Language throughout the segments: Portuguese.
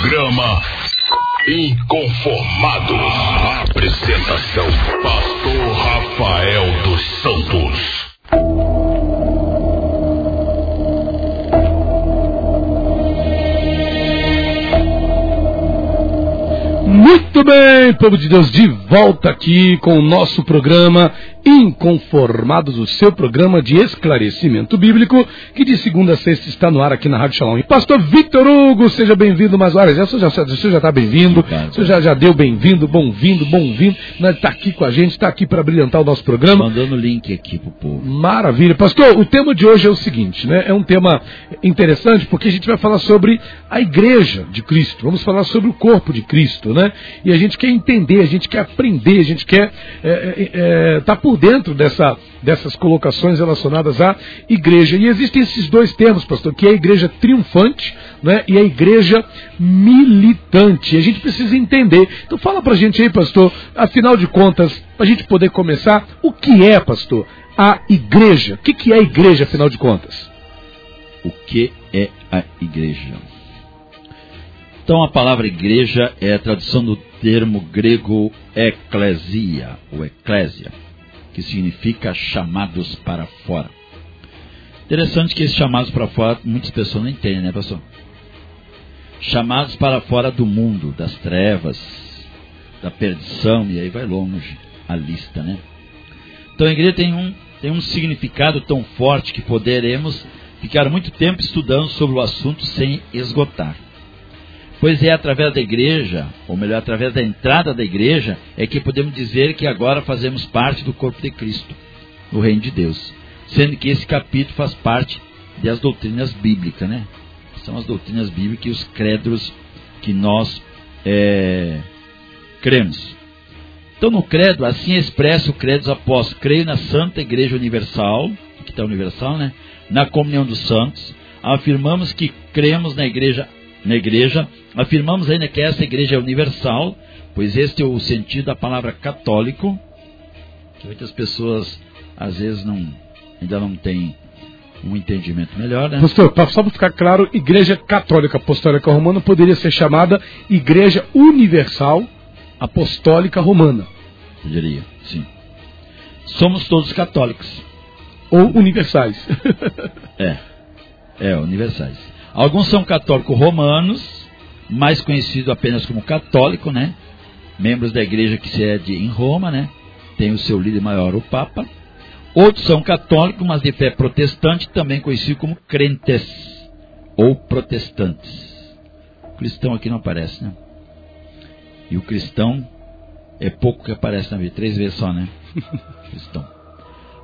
Programa Inconformados. Apresentação: Pastor Rafael dos Santos. Muito bem, povo de Deus, de volta aqui com o nosso programa Inconformados, o seu programa de esclarecimento bíblico, que de segunda a sexta está no ar aqui na Rádio Shalom. Pastor Victor Hugo, seja bem-vindo mais horas. Você já está já, já tá bem-vindo, você já, já deu bem-vindo, bom-vindo, bom-vindo. Está aqui com a gente, está aqui para brilhantar o nosso programa. Mandando link aqui pro povo. Maravilha. Pastor, o tema de hoje é o seguinte, né? É um tema interessante porque a gente vai falar sobre a igreja de Cristo. Vamos falar sobre o corpo de Cristo, né? E a gente quer entender, a gente quer aprender, a gente quer estar é, é, tá por dentro dessa, dessas colocações relacionadas à igreja. E existem esses dois termos, pastor, que é a igreja triunfante né, e a igreja militante. A gente precisa entender. Então fala pra gente aí, pastor, afinal de contas, pra gente poder começar, o que é, pastor, a igreja? O que, que é a igreja, afinal de contas? O que é a igreja? Então a palavra igreja é a tradução do termo grego eclesia, ou eclésia, que significa chamados para fora. Interessante que esses chamados para fora muitas pessoas não entendem, né, pastor? Chamados para fora do mundo, das trevas, da perdição, e aí vai longe a lista, né? Então a igreja tem um, tem um significado tão forte que poderemos ficar muito tempo estudando sobre o assunto sem esgotar. Pois é através da igreja, ou melhor, através da entrada da igreja, é que podemos dizer que agora fazemos parte do corpo de Cristo, no reino de Deus. Sendo que esse capítulo faz parte das doutrinas bíblicas, né? São as doutrinas bíblicas e os credos que nós é, cremos. Então, no credo, assim expressa o credo dos apóstolos. Creio na Santa Igreja Universal, que está universal, né? Na comunhão dos santos. Afirmamos que cremos na igreja na igreja. Afirmamos ainda que essa igreja é universal, pois este é o sentido da palavra católico, que muitas pessoas às vezes não, ainda não têm um entendimento melhor, né? Pastor, só para ficar claro, Igreja Católica Apostólica Romana poderia ser chamada Igreja Universal Apostólica Romana. Eu diria, sim. Somos todos católicos. Ou universais. é, é, universais. Alguns são católicos romanos, mais conhecido apenas como católico, né? Membros da igreja que sede em Roma, né? Tem o seu líder maior, o Papa. Outros são católicos, mas de fé protestante, também conhecido como crentes ou protestantes. O cristão aqui não aparece, né? E o cristão é pouco que aparece na Bíblia, três vezes só, né? cristão.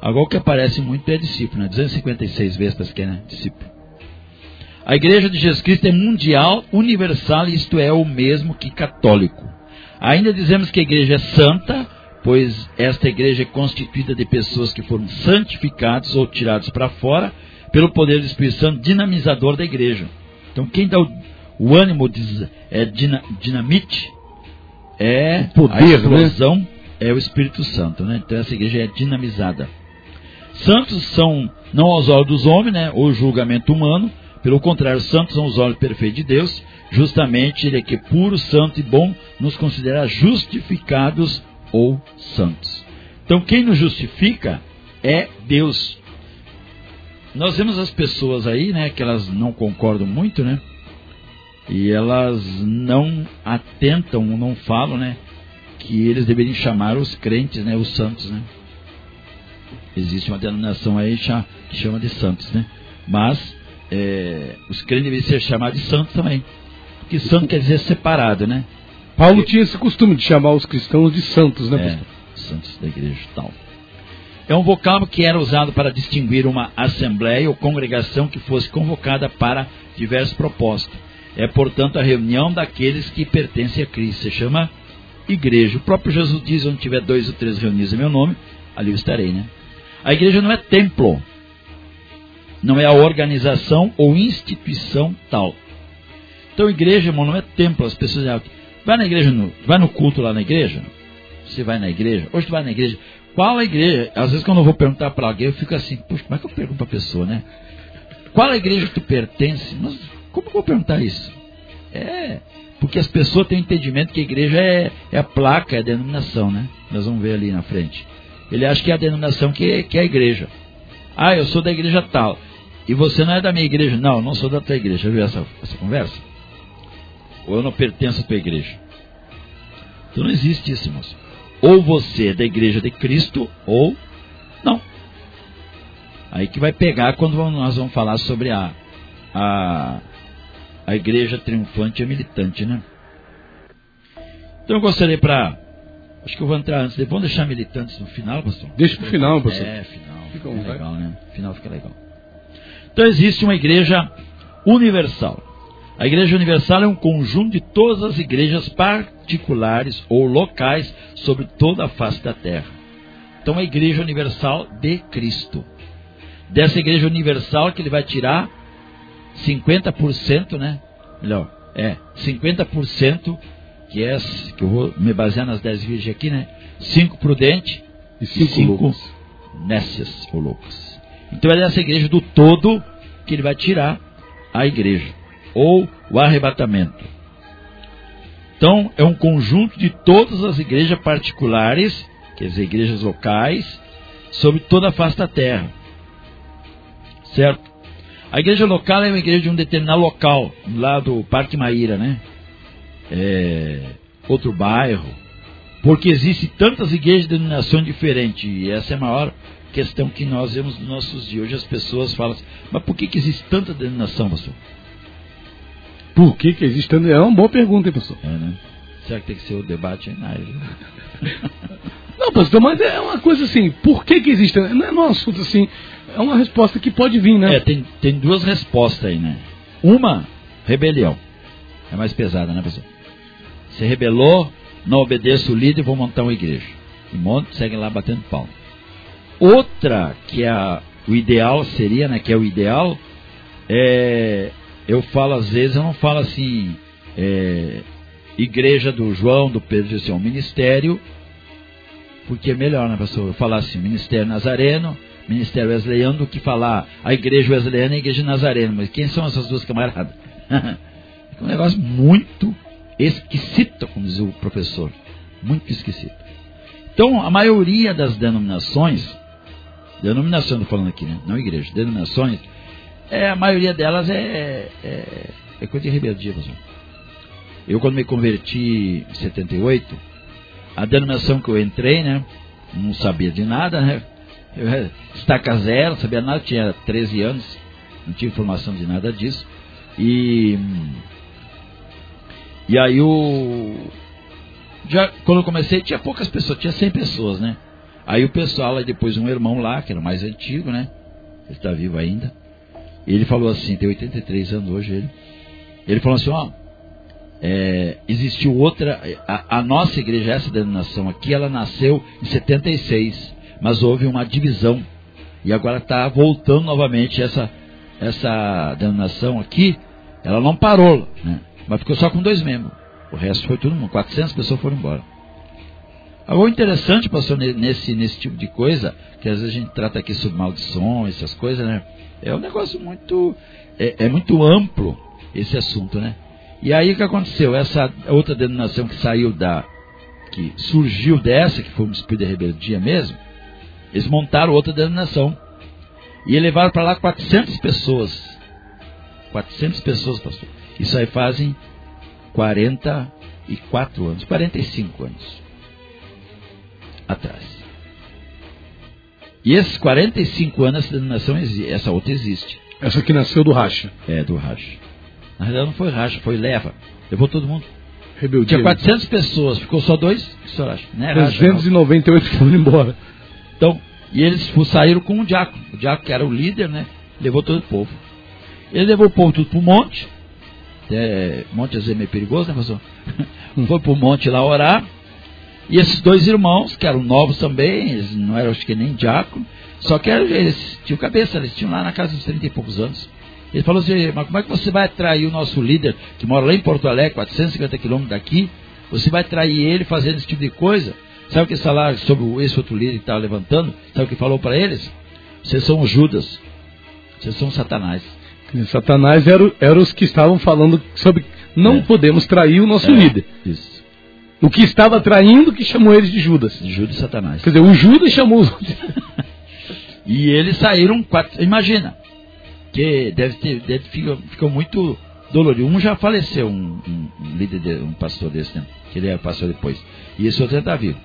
Agora o que aparece muito é discípulo, né? 256 vezes para que é, né? Discípulo. A igreja de Jesus Cristo é mundial, universal, isto é, o mesmo que católico. Ainda dizemos que a igreja é santa, pois esta igreja é constituída de pessoas que foram santificados ou tirados para fora pelo poder do Espírito Santo dinamizador da igreja. Então, quem dá o, o ânimo diz, é dina, dinamite é o poder, a explosão, né? é o Espírito Santo. Né? Então, essa igreja é dinamizada. Santos são não aos olhos dos homens, né, ou julgamento humano, pelo contrário, santos são os olhos perfeitos de Deus, justamente Ele é que é puro, santo e bom nos considera justificados ou santos. Então, quem nos justifica é Deus. Nós vemos as pessoas aí, né, que elas não concordam muito, né, e elas não atentam, não falam, né, que eles deveriam chamar os crentes, né, os santos, né. Existe uma denominação aí que chama de santos, né, mas é, os crentes deveriam ser chamados de santos também. Porque santo quer dizer separado, né? Paulo tinha esse costume de chamar os cristãos de santos, né? É, santos da igreja tal. É um vocábulo que era usado para distinguir uma assembleia ou congregação que fosse convocada para diversos propósitos. É, portanto, a reunião daqueles que pertencem a Cristo. Se chama igreja. O próprio Jesus diz: onde tiver dois ou três reunidos em meu nome, ali eu estarei, né? A igreja não é templo, não é a organização ou instituição tal. Então, igreja, irmão, não é templo. As pessoas dizem, vai na igreja, no, vai no culto lá na igreja. Você vai na igreja? Hoje tu vai na igreja. Qual a igreja? Às vezes, quando eu vou perguntar para alguém, eu fico assim, puxa, como é que eu pergunto para a pessoa, né? Qual a igreja que tu pertence? Mas, como eu vou perguntar isso? É, Porque as pessoas têm o entendimento que a igreja é, é a placa, é a denominação, né? Nós vamos ver ali na frente. Ele acha que é a denominação que, que é a igreja. Ah, eu sou da igreja tal. E você não é da minha igreja? Não, não sou da tua igreja. Já viu essa, essa conversa? Ou eu não pertenço à tua igreja? Então não existe isso, irmãos. Ou você é da igreja de Cristo, ou não. Aí que vai pegar quando nós vamos falar sobre a, a, a igreja triunfante e militante, né? Então eu gostaria para. Acho que eu vou entrar antes. Vamos deixar militantes no final, pastor? Deixa para o final, pastor. É, final. Fica, fica legal, né? Final fica legal. Então existe uma igreja universal. A igreja universal é um conjunto de todas as igrejas particulares ou locais sobre toda a face da terra. Então a igreja universal de Cristo. Dessa igreja universal que ele vai tirar 50%, né? Melhor, é, 50% que é que eu vou me basear nas 10 virgens aqui, né? 5 prudentes e 5 nécias ou loucas. Então é dessa igreja do todo que ele vai tirar a igreja, ou o arrebatamento. Então é um conjunto de todas as igrejas particulares, quer dizer, igrejas locais, sobre toda a face da terra. Certo? A igreja local é uma igreja de um determinado local, lá do Parque Maíra, né? É, outro bairro. Porque existem tantas igrejas de denominação diferentes, e essa é a maior questão que nós vemos nos nossos dias. Hoje as pessoas falam assim, mas por que, que existe tanta denominação, pastor? Por que, que existe tanta É uma boa pergunta, hein, pastor? É, né? Será que tem que ser o debate aí na área? Não, pastor, mas é uma coisa assim, por que, que existe? Não é um assunto assim, é uma resposta que pode vir, né? É, tem, tem duas respostas aí, né? Uma, rebelião. É mais pesada, né, pessoal? Você rebelou, não obedeço o líder, vou montar uma igreja. E monta, segue lá batendo palma. Outra, que é o ideal seria, né, que é o ideal, é, eu falo às vezes, eu não falo assim, é, igreja do João, do Pedro, assim, um ministério, porque é melhor, né, pastor, eu falar assim, ministério nazareno, ministério wesleyano, do que falar a igreja wesleyana e a igreja nazarena, mas quem são essas duas camaradas? é um negócio muito esquisito, como diz o professor, muito esquisito. Então, a maioria das denominações, Denominação, estou falando aqui, né? Não igreja. Denominações, é, a maioria delas é, é, é coisa de rebeldia, pessoal. Eu, quando me converti em 78, a denominação que eu entrei, né? Não sabia de nada, né? Eu, estaca zero, não sabia nada, tinha 13 anos, não tinha informação de nada disso. E. E aí o. Já, quando eu comecei, tinha poucas pessoas, tinha 100 pessoas, né? Aí o pessoal, aí depois um irmão lá, que era mais antigo, né? Ele está vivo ainda. Ele falou assim, tem 83 anos hoje ele. Ele falou assim, ó, é, existiu outra, a, a, nossa igreja, essa denominação aqui, ela nasceu em 76, mas houve uma divisão. E agora está voltando novamente essa, essa denominação aqui, ela não parou, né? Mas ficou só com dois membros. O resto foi todo mundo, 400 pessoas foram embora. Algo interessante, pastor, nesse, nesse tipo de coisa, que às vezes a gente trata aqui sobre maldições, essas coisas, né? É um negócio muito, é, é muito amplo esse assunto, né? E aí o que aconteceu? Essa outra denominação que saiu da, que surgiu dessa, que foi um espírito de rebeldia mesmo, eles montaram outra denominação. E levaram para lá 400 pessoas. 400 pessoas, pastor. Isso aí fazem 44 anos, 45 anos atrás. E esses 45 anos essa denominação essa outra existe. Essa que nasceu do racha. É, do racha. Na realidade não foi racha, foi leva. Levou todo mundo. Rebeldia. Tinha 400 pessoas, ficou só dois? Que senhor acha? Não é racha, 398 foram embora. Então, e eles saíram com o diácono. O diácono que era o líder, né? Levou todo o povo. Ele levou o povo tudo para o monte. É, monte às vezes é meio perigoso, né, pastor? Foi para o monte lá orar. E esses dois irmãos, que eram novos também, eles não eram acho que nem diácono, só que eles tinham cabeça, eles tinham lá na casa dos 30 e poucos anos. Ele falou assim, mas como é que você vai atrair o nosso líder, que mora lá em Porto Alegre, 450 quilômetros daqui, você vai atrair ele fazendo esse tipo de coisa? Sabe o que falar sobre esse outro líder que estava levantando? Sabe o que falou para eles? Vocês são Judas, vocês são Satanás. Satanás eram era os que estavam falando sobre não É. podemos trair o nosso É, líder. Isso. O que estava traindo que chamou eles de Judas. Judas e Satanás. Quer dizer, o Judas chamou os outros. E eles saíram quatro. Imagina. Que deve ter. Deve, ficou, ficou muito dolorido. Um já faleceu, um, um- um líder, de- um pastor desse, né? Que ele é pastor depois. E esse outro está vivo.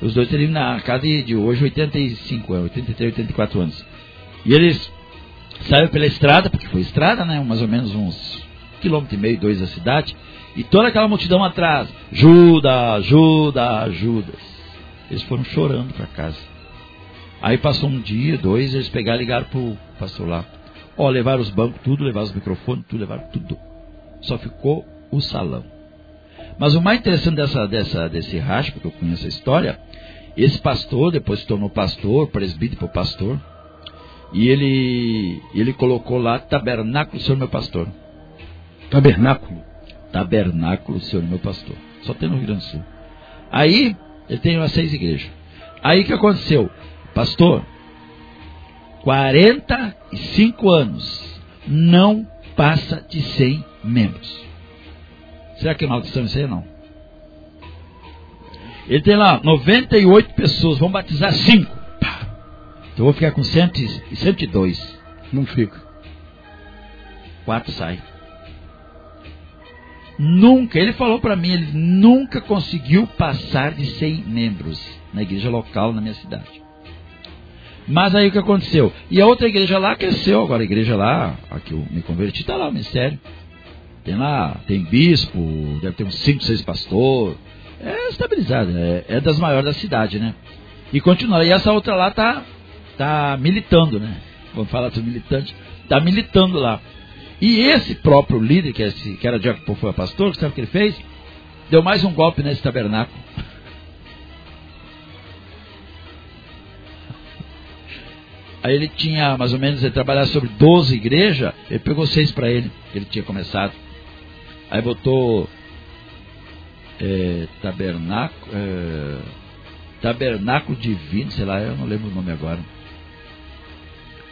Os dois teriam na casa de, de hoje 85 anos, 83, 84 anos. E eles saíram pela estrada, porque foi estrada, né? Mais ou menos uns quilômetro e meio, dois da cidade. E toda aquela multidão atrás. Judas, Judas, Judas. Eles foram chorando para casa. Aí passou um dia, dois, eles pegaram e ligaram pro pastor lá. Ó, levaram os bancos, tudo, levaram os microfones, tudo, levaram tudo. Só ficou o salão. Mas o mais interessante dessa, dessa, desse racho, porque eu conheço a história, esse pastor, depois se tornou pastor, presbítero pastor, e ele, ele colocou lá tabernáculo, Senhor meu pastor. Tabernáculo. Tabernáculo, Senhor meu pastor. Só tem no Rio Grande do Sul. Aí, ele tem umas seis igrejas. Aí o que aconteceu? Pastor, 45 anos, não passa de 100 membros. Será que é maldição isso aí? Não. Ele tem lá 98 pessoas, vão batizar 5. Então eu vou ficar com 100 e 102. Não fica. Quatro sai. Nunca, ele falou para mim, ele nunca conseguiu passar de 100 membros na igreja local na minha cidade. Mas aí o que aconteceu? E a outra igreja lá cresceu, agora a igreja lá, a que eu me converti, está lá o ministério. Tem lá, tem bispo, deve ter uns 5, 6 pastores. É estabilizado, é, é das maiores da cidade, né? E continua. E essa outra lá tá, tá militando, né? Vamos falar do militante. Tá militando lá. E esse próprio líder, que, é esse, que era Jacob foi pastor, sabe o que ele fez? Deu mais um golpe nesse tabernáculo. Aí ele tinha, mais ou menos, ele trabalhava sobre 12 igrejas, ele pegou seis para ele, que ele tinha começado. Aí botou é, tabernáculo, é, tabernáculo divino, sei lá, eu não lembro o nome agora.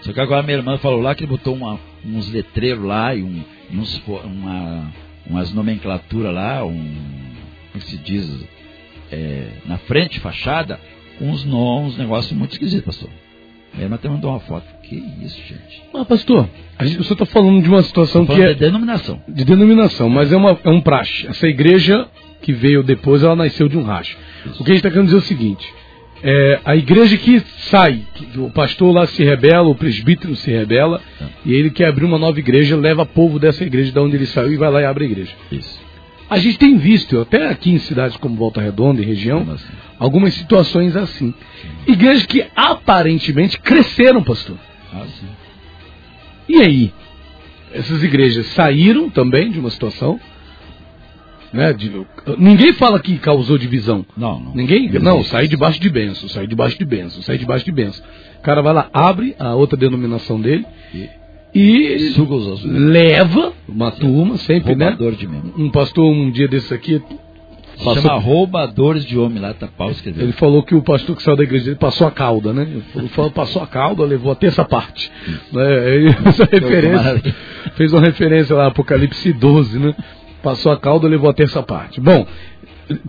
Só que agora minha irmã falou lá que ele botou uma, uns letreiros lá e, um, e uns, uma, umas nomenclaturas lá, um, como é que se diz, é, na frente, fachada, com uns nomes, uns negócios muito esquisitos, pastor. Irmã até mandou uma foto. Que isso, gente? Mas, pastor, a gente, eu só está falando de uma situação que é de denominação. de denominação, mas é, uma, é um praxe. Essa igreja que veio depois, ela nasceu de um racho. O que a gente está querendo dizer é o seguinte: é, a igreja que sai, que o pastor lá se rebela, o presbítero se rebela, Tá. e ele quer abrir uma nova igreja, leva povo dessa igreja de onde ele saiu e vai lá e abre a igreja. Isso. A gente tem visto, até aqui em cidades como Volta Redonda e região, assim? algumas situações assim. Igrejas que aparentemente cresceram, pastor. Ah, sim. E aí? Essas igrejas saíram também de uma situação. Né, de- ninguém fala que causou divisão. Não, não. Ninguém. Não Não, existe. sai debaixo de benção, sai debaixo de benção, sai debaixo de benção. O cara vai lá, abre a outra denominação dele E e suga os ossos. leva uma turma, sempre, né? Roubador de membro. Um pastor, um dia desse aqui, Passou- chama roubadores de homem lá, tá pau escreveu. ele falou que o pastor que saiu da igreja dele passou a cauda, né? Ele falou, passou a cauda, levou a terça parte. Né? Ele fez essa referência, fez uma referência lá, Apocalipse 12, né? Passou a cauda, levou a terça parte. Bom,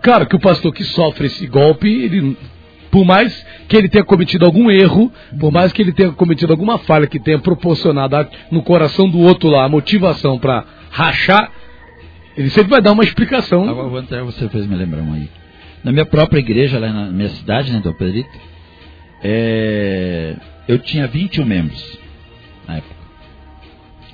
claro que o pastor que sofre esse golpe, ele, por mais que ele tenha cometido algum erro, por mais que ele tenha cometido alguma falha que tenha proporcionado no coração do outro lá a motivação para rachar, ele sempre vai dar uma explicação. Agora você fez me lembrar um aí. Na minha própria igreja, lá na minha cidade, né, do Pedrito, é, eu tinha 21 membros na época.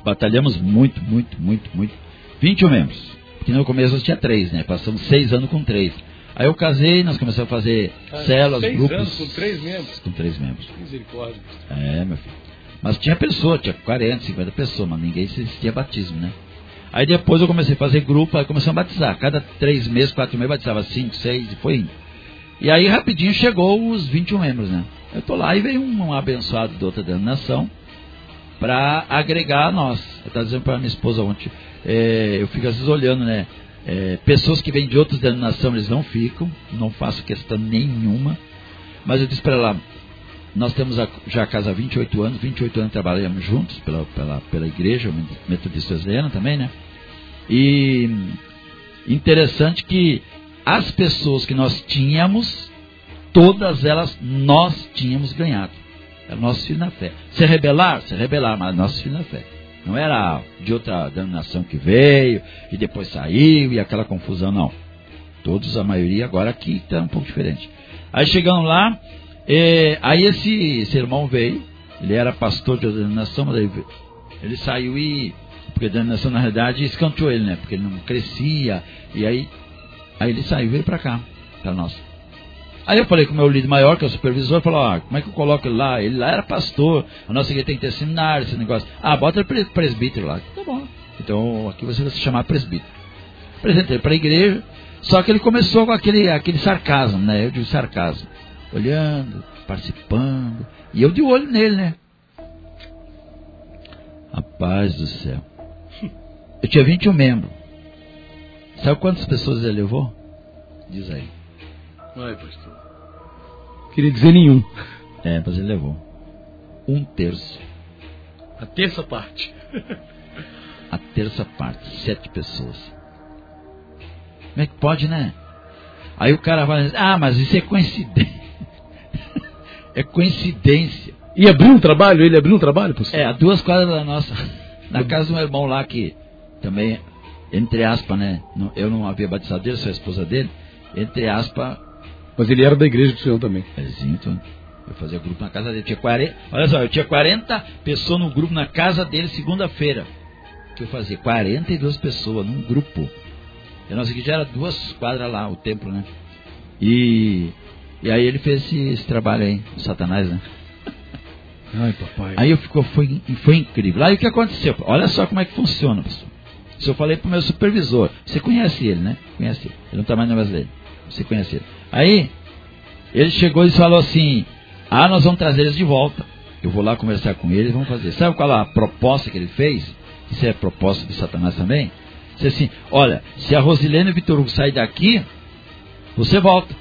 Batalhamos muito, muito, muito, muito. 21 membros. Porque no começo tinha três, né? Passamos seis anos com três. Aí eu casei, nós começamos a fazer células, seis grupos. anos com três membros. Com três membros. Misericórdia. É, meu filho. Mas tinha pessoa, tinha 40, 50 pessoas, mas ninguém existia batismo, né? Aí depois eu comecei a fazer grupo, aí começamos a batizar. Cada três meses, quatro meses, batizava cinco, seis, e foi indo. E aí rapidinho chegou os 21 membros, né? Eu tô lá e veio um, um abençoado de outra denominação para agregar a nós. Eu estava dizendo para minha esposa ontem, é, eu fico às vezes olhando, né? É, pessoas que vêm de outras denominações, eles não ficam, não faço questão nenhuma. Mas eu disse para ela, nós temos a, já a casa há 28 anos, 28 anos trabalhamos juntos pela, pela, pela igreja, o metodista Wesleyano também, né? E interessante que as pessoas que nós tínhamos, todas elas nós tínhamos ganhado. Era nosso filho na fé. Se rebelar, se rebelar, mas nosso filho na fé. Não era de outra denominação que veio e depois saiu e aquela confusão, não. Todos, a maioria, agora aqui está um pouco diferente. Aí chegamos lá, é, aí esse, esse irmão veio, ele era pastor de outra denominação, mas ele, ele saiu e. Porque a denominação, na realidade, escanteou ele, né? Porque ele não crescia. E aí, aí ele saiu e veio para cá, para nós. Aí eu falei com o meu líder maior, que é o supervisor, falou, ah, como é que eu coloco ele lá? Ele lá era pastor, a nossa igreja tem que ter seminário, esse negócio. Ah, bota ele presbítero lá. Tá bom. Então aqui você vai se chamar presbítero. Apresentei para a igreja, só que ele começou com aquele, aquele sarcasmo, né? Eu digo sarcasmo. Olhando, participando. E eu de olho nele, né? Rapaz do céu. Eu tinha 21 membros. Sabe quantas pessoas ele levou? Diz aí. Ai, pastor. Queria dizer nenhum. É, mas ele levou. Um terço. A terça parte. A terça parte. Sete pessoas. Como é que pode, né? Aí o cara vai dizer, ah, mas isso é coincidência. é coincidência. E abriu um trabalho? Ele abriu um trabalho, pastor? É, a duas quadras da nossa. Na casa do meu irmão lá, que também, entre aspas, né? Eu não havia batizado dele, sou a esposa dele. Entre aspas, mas ele era da igreja do Senhor também. Então, eu fazia grupo na casa dele. Tinha 40, olha só, eu tinha 40 pessoas no grupo na casa dele segunda-feira. Que eu fazia 42 pessoas num grupo. E a nossa igreja era duas quadras lá, o templo, né? E, e aí ele fez esse, esse trabalho aí, o Satanás, né? Ai, papai. Aí eu ficou, foi, foi incrível. Aí o que aconteceu? Olha só como é que funciona, pessoal. Se eu falei pro meu supervisor, você conhece ele, né? Conhece ele. Ele não está mais na base dele. Você conhece ele. Aí, ele chegou e falou assim: Ah, nós vamos trazer eles de volta. Eu vou lá conversar com eles, vamos fazer. Sabe qual a proposta que ele fez? Isso é proposta de Satanás também? Disse assim: Olha, se a Rosilene e o Vitor Hugo sair daqui, você volta.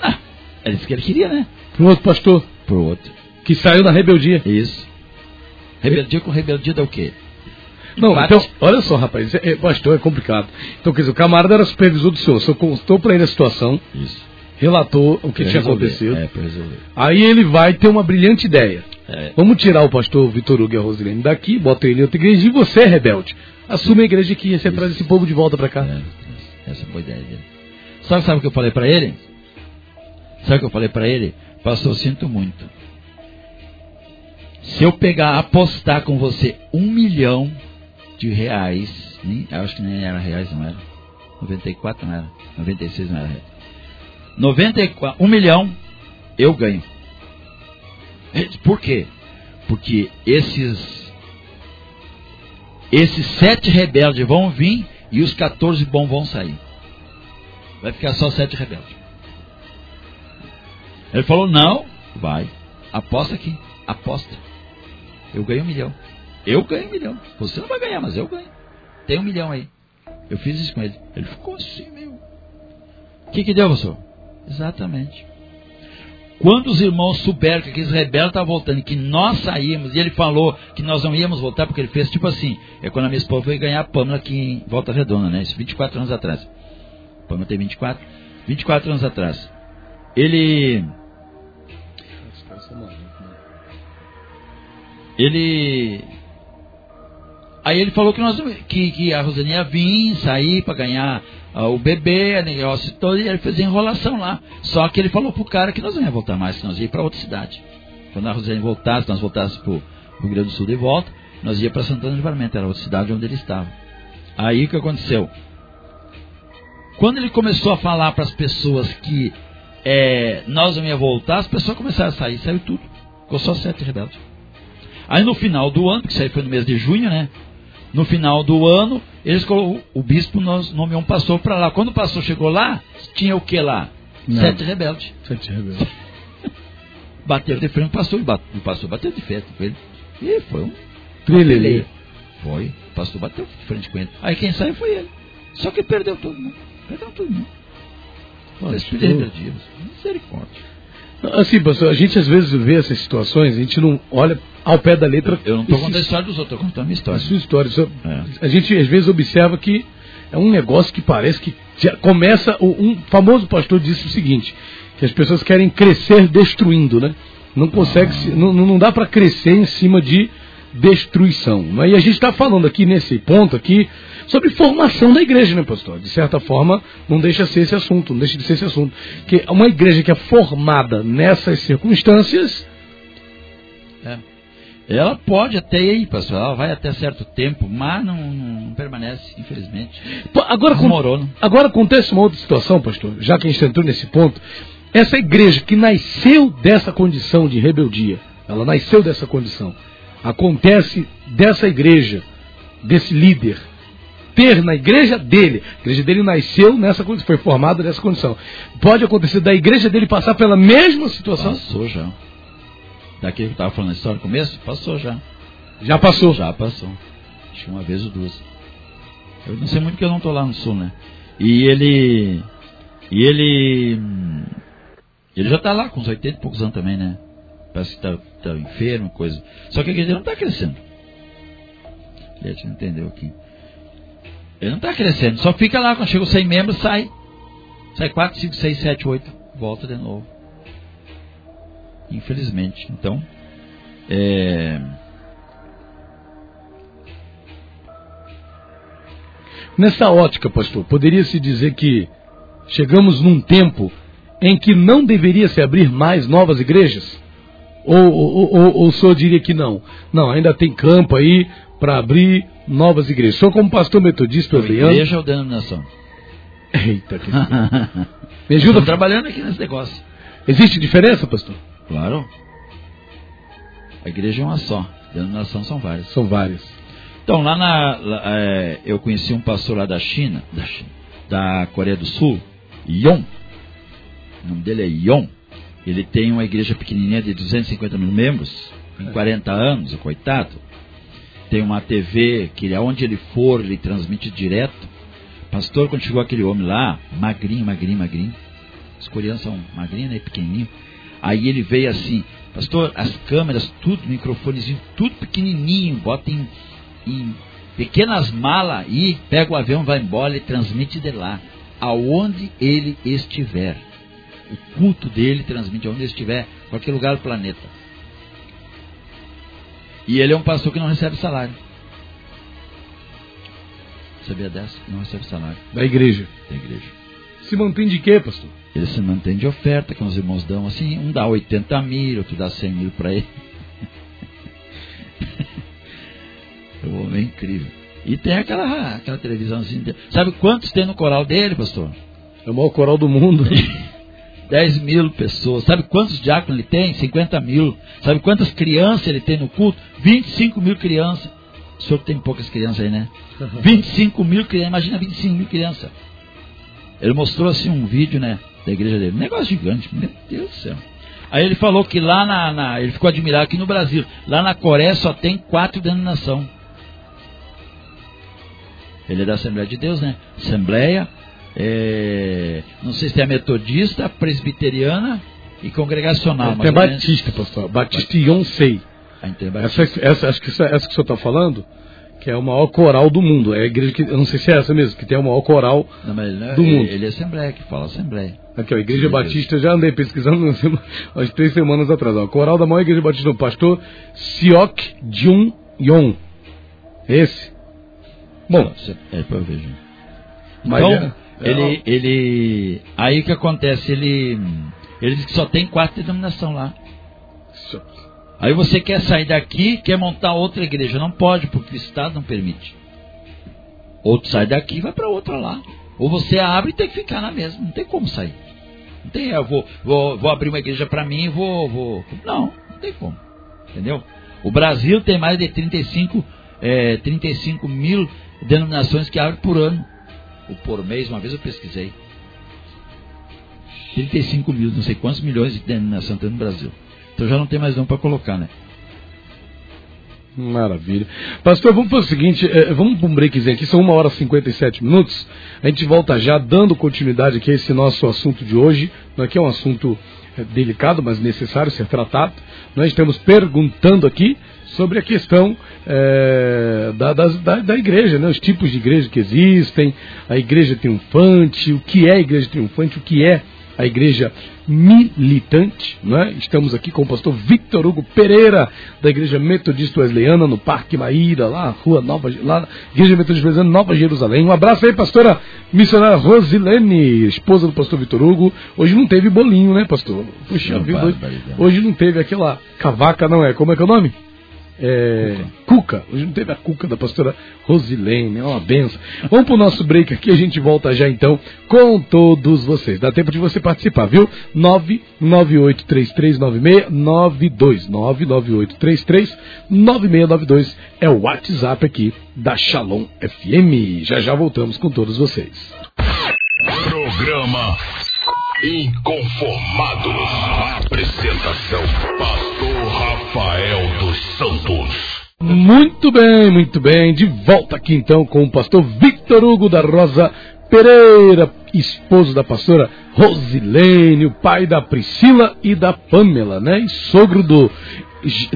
Ah, é isso que ele queria, né? Pro outro pastor. Pro outro. Que saiu na rebeldia. Isso. Rebeldia com rebeldia dá o quê? Não, então, olha só, rapaz, é, pastor, é complicado. Então, quer dizer, o camarada era supervisor do senhor, o senhor contou para ele a situação. Isso relatou o que tinha resolver. acontecido. É, Aí ele vai ter uma brilhante ideia. É. Vamos tirar o pastor Vitor Hugo e a Rosilene daqui, bota ele em outra igreja e você, rebelde. Assume a igreja aqui e você traz esse povo de volta para cá. É, essa é a ideia dele. Sabe, sabe o que eu falei para ele? Sabe o que eu falei para ele? Pastor, sinto muito. Se eu pegar, apostar com você um milhão de reais, nem, acho que nem era reais, não era. 94 não era. 96 não era reais. 94, 1 milhão, eu ganho. Por quê? Porque esses esses sete rebeldes vão vir e os 14 bons vão sair. Vai ficar só sete rebeldes. Ele falou: Não, vai. Aposta aqui. Aposta. Eu ganho um milhão. Eu ganho um milhão. Você não vai ganhar, mas eu ganho. Tem um milhão aí. Eu fiz isso com ele. Ele ficou assim, meu. O que, que deu, pastor? Exatamente. Quando os irmãos souberam que aqueles rebeldes estavam voltando e que nós saímos, e ele falou que nós não íamos voltar, porque ele fez tipo assim, é quando a minha esposa foi ganhar a Pâmela aqui em Volta Redonda, né? Isso 24 anos atrás. A Pâmela tem 24? 24 anos atrás. Ele. Ele Aí ele falou que, nós, que, que a Rosane ia vir, sair para ganhar uh, o bebê, negócio todo, e ele fez enrolação lá. Só que ele falou pro cara que nós não ia voltar mais, que nós ia para outra cidade. Quando a Rosane voltasse, nós voltássemos para o Rio Grande do Sul de volta, nós ia para Santana do Livramento, era outra cidade onde ele estava. Aí o que aconteceu? Quando ele começou a falar para as pessoas que é, nós não ia voltar, as pessoas começaram a sair, saiu tudo. Ficou só sete rebeldes. Aí no final do ano, que isso aí foi no mês de junho, né? No final do ano, eles o bispo nomeou um pastor para lá. Quando o pastor chegou lá, tinha o que lá? Não. Sete rebeldes. Sete rebeldes. Bateram de frente com o pastor, o pastor bateu de frente com ele. E foi um trilheiro. Foi. O pastor bateu de frente com ele. Aí quem saiu foi ele. Só que perdeu tudo, né? Perdeu tudo, né? Espírito de rebeldia. Misericórdia. Assim, pastor, a gente às vezes vê essas situações, a gente não olha ao pé da letra. Eu não estou contando a história dos outros, estou contando a minha história. A sua história. É. A gente às vezes observa que é um negócio que parece que começa. Um famoso pastor disse o seguinte: que as pessoas querem crescer destruindo, né? Não consegue, ah. não, não dá para crescer em cima de destruição. Né? E a gente está falando aqui nesse ponto aqui sobre formação da igreja, né, pastor? De certa forma, não deixa de ser esse assunto, não deixa de ser esse assunto. Que uma igreja que é formada nessas circunstâncias. É. Ela pode até ir, pastor, ela vai até certo tempo, mas não, não permanece, infelizmente. Agora, agora acontece uma outra situação, pastor, já que a gente entrou nesse ponto. Essa igreja que nasceu dessa condição de rebeldia, ela nasceu dessa condição. Acontece dessa igreja, desse líder, ter na igreja dele, a igreja dele nasceu nessa condição, foi formada nessa condição. Pode acontecer da igreja dele passar pela mesma situação? Passou já. Daquilo que estava falando na história no começo, passou já. Já passou? Já passou. Acho que uma vez ou duas. Eu não sei muito porque eu não estou lá no sul, né? E ele. E ele. Ele já está lá com uns 80 e poucos anos também, né? Parece que está tá enfermo, coisa. Só que a igreja não está crescendo. A gente não entendeu aqui. Ele não está crescendo, só fica lá, quando chega os 100 membros, sai. Sai 4, 5, 6, 7, 8, volta de novo. Infelizmente. Então, é... Nessa ótica, pastor, poderia-se dizer que chegamos num tempo em que não deveria se abrir mais novas igrejas? Ou, ou, ou, ou o senhor diria que não? Não, ainda tem campo aí para abrir novas igrejas. Senhor, como pastor metodista, Adriano... Igreja ou denominação? Eita, que... Me ajuda. Estou trabalhando aqui nesse negócio. Existe diferença, pastor? Claro. A igreja é uma só. Denominação são várias. São várias. Então, lá na. Lá, é, eu conheci um pastor lá da China, da, China, da Coreia do Sul, Yon. O nome dele é Yon. Ele tem uma igreja pequenininha de 250 mil membros, em 40 anos, o coitado. Tem uma TV que aonde ele for, ele transmite direto. Pastor, quando chegou aquele homem lá, magrinho, magrinho, magrinho. Os coreanos são magrinhos, né? Pequenininho. Aí ele veio assim, pastor, as câmeras, tudo, microfonezinho, tudo pequenininho, bota em, em pequenas malas e pega o avião, vai embora e transmite de lá, aonde ele estiver o culto dele transmite onde ele estiver, qualquer lugar do planeta. E ele é um pastor que não recebe salário. Sabia dessa? Não recebe salário. Da igreja. Da igreja. Se mantém de quê, pastor? Ele se mantém de oferta, que os irmãos dão assim, um dá 80 mil, outro dá 100 mil para ele. o homem é incrível. E tem aquela, aquela televisãozinha. Sabe quantos tem no coral dele, pastor? É o maior coral do mundo. 10 mil pessoas. Sabe quantos diáconos ele tem? 50 mil. Sabe quantas crianças ele tem no culto? 25 mil crianças. O senhor tem poucas crianças aí, né? 25 mil crianças. Imagina 25 mil crianças. Ele mostrou assim um vídeo, né? Da igreja dele. Um negócio gigante. Meu Deus do céu. Aí ele falou que lá na, na, Ele ficou admirado aqui no Brasil. Lá na Coreia só tem quatro denominações. Ele é da Assembleia de Deus, né? Assembleia, é, não sei se é metodista, presbiteriana e congregacional. Tem batista, pastor. Batista e Yonsei. Ah, então é essa, essa, acho que essa, essa que o senhor está falando, que é o maior coral do mundo. É a igreja que, eu não sei se é essa mesmo, que tem o maior coral não, é, do mundo. Ele é Assembleia, que fala Assembleia. Aqui, ó, Igreja Sim, Batista, eu já andei pesquisando umas três semanas atrás. Ó, coral da maior Igreja Batista, o pastor Siok Jun Yon. Esse. Bom. É, eu ver, Então, é, ele, ele. Aí o que acontece? Ele. Ele diz que só tem quatro denominação lá. Aí você quer sair daqui, quer montar outra igreja. Não pode, porque o Estado não permite. Outro sai daqui e vai para outra lá. Ou você abre e tem que ficar na mesma. Não tem como sair. Não tem, eu vou, vou, vou abrir uma igreja para mim e vou, vou. Não, não tem como. Entendeu? O Brasil tem mais de 35, é, 35 mil denominações que abrem por ano ou por mês, uma vez eu pesquisei. 35 mil, não sei quantos milhões de denominação tem no Brasil. Então já não tem mais um para colocar, né? Maravilha. Pastor, vamos fazer o seguinte, é, vamos para um breakzinho aqui, são 1 hora e 57 minutos. A gente volta já dando continuidade aqui a esse nosso assunto de hoje, que é um assunto é delicado, mas necessário ser tratado. Nós estamos perguntando aqui sobre a questão é, da, da, da, igreja, né? os tipos de igreja que existem, a igreja triunfante, o que é a igreja triunfante, o que é a igreja militante. Né? Estamos aqui com o pastor Victor Hugo Pereira, da Igreja Metodista Wesleyana, no Parque Maíra, lá, Rua Nova, lá, Igreja Metodista Wesleyana, Nova Jerusalém. Um abraço aí, pastora missionária Rosilene, esposa do pastor Victor Hugo. Hoje não teve bolinho, né, pastor? Puxa vida, hoje, hoje não teve aquela cavaca, não é? Como é que é o nome? É, Cuca. Hoje não teve a Cuca da pastora Rosilene, é uma benção. Vamos pro nosso break aqui, a gente volta já então com todos vocês. Dá tempo de você participar, viu? 998339692. 998339692 é o WhatsApp aqui da Shalom FM. Já já voltamos com todos vocês. Programa Inconformados. Apresentação Pastor Rafael dos Santos. Muito bem, muito bem. De volta aqui então com o pastor Victor Hugo da Rosa Pereira, esposo da pastora Rosilene, o pai da Priscila e da Pamela, né? E sogro do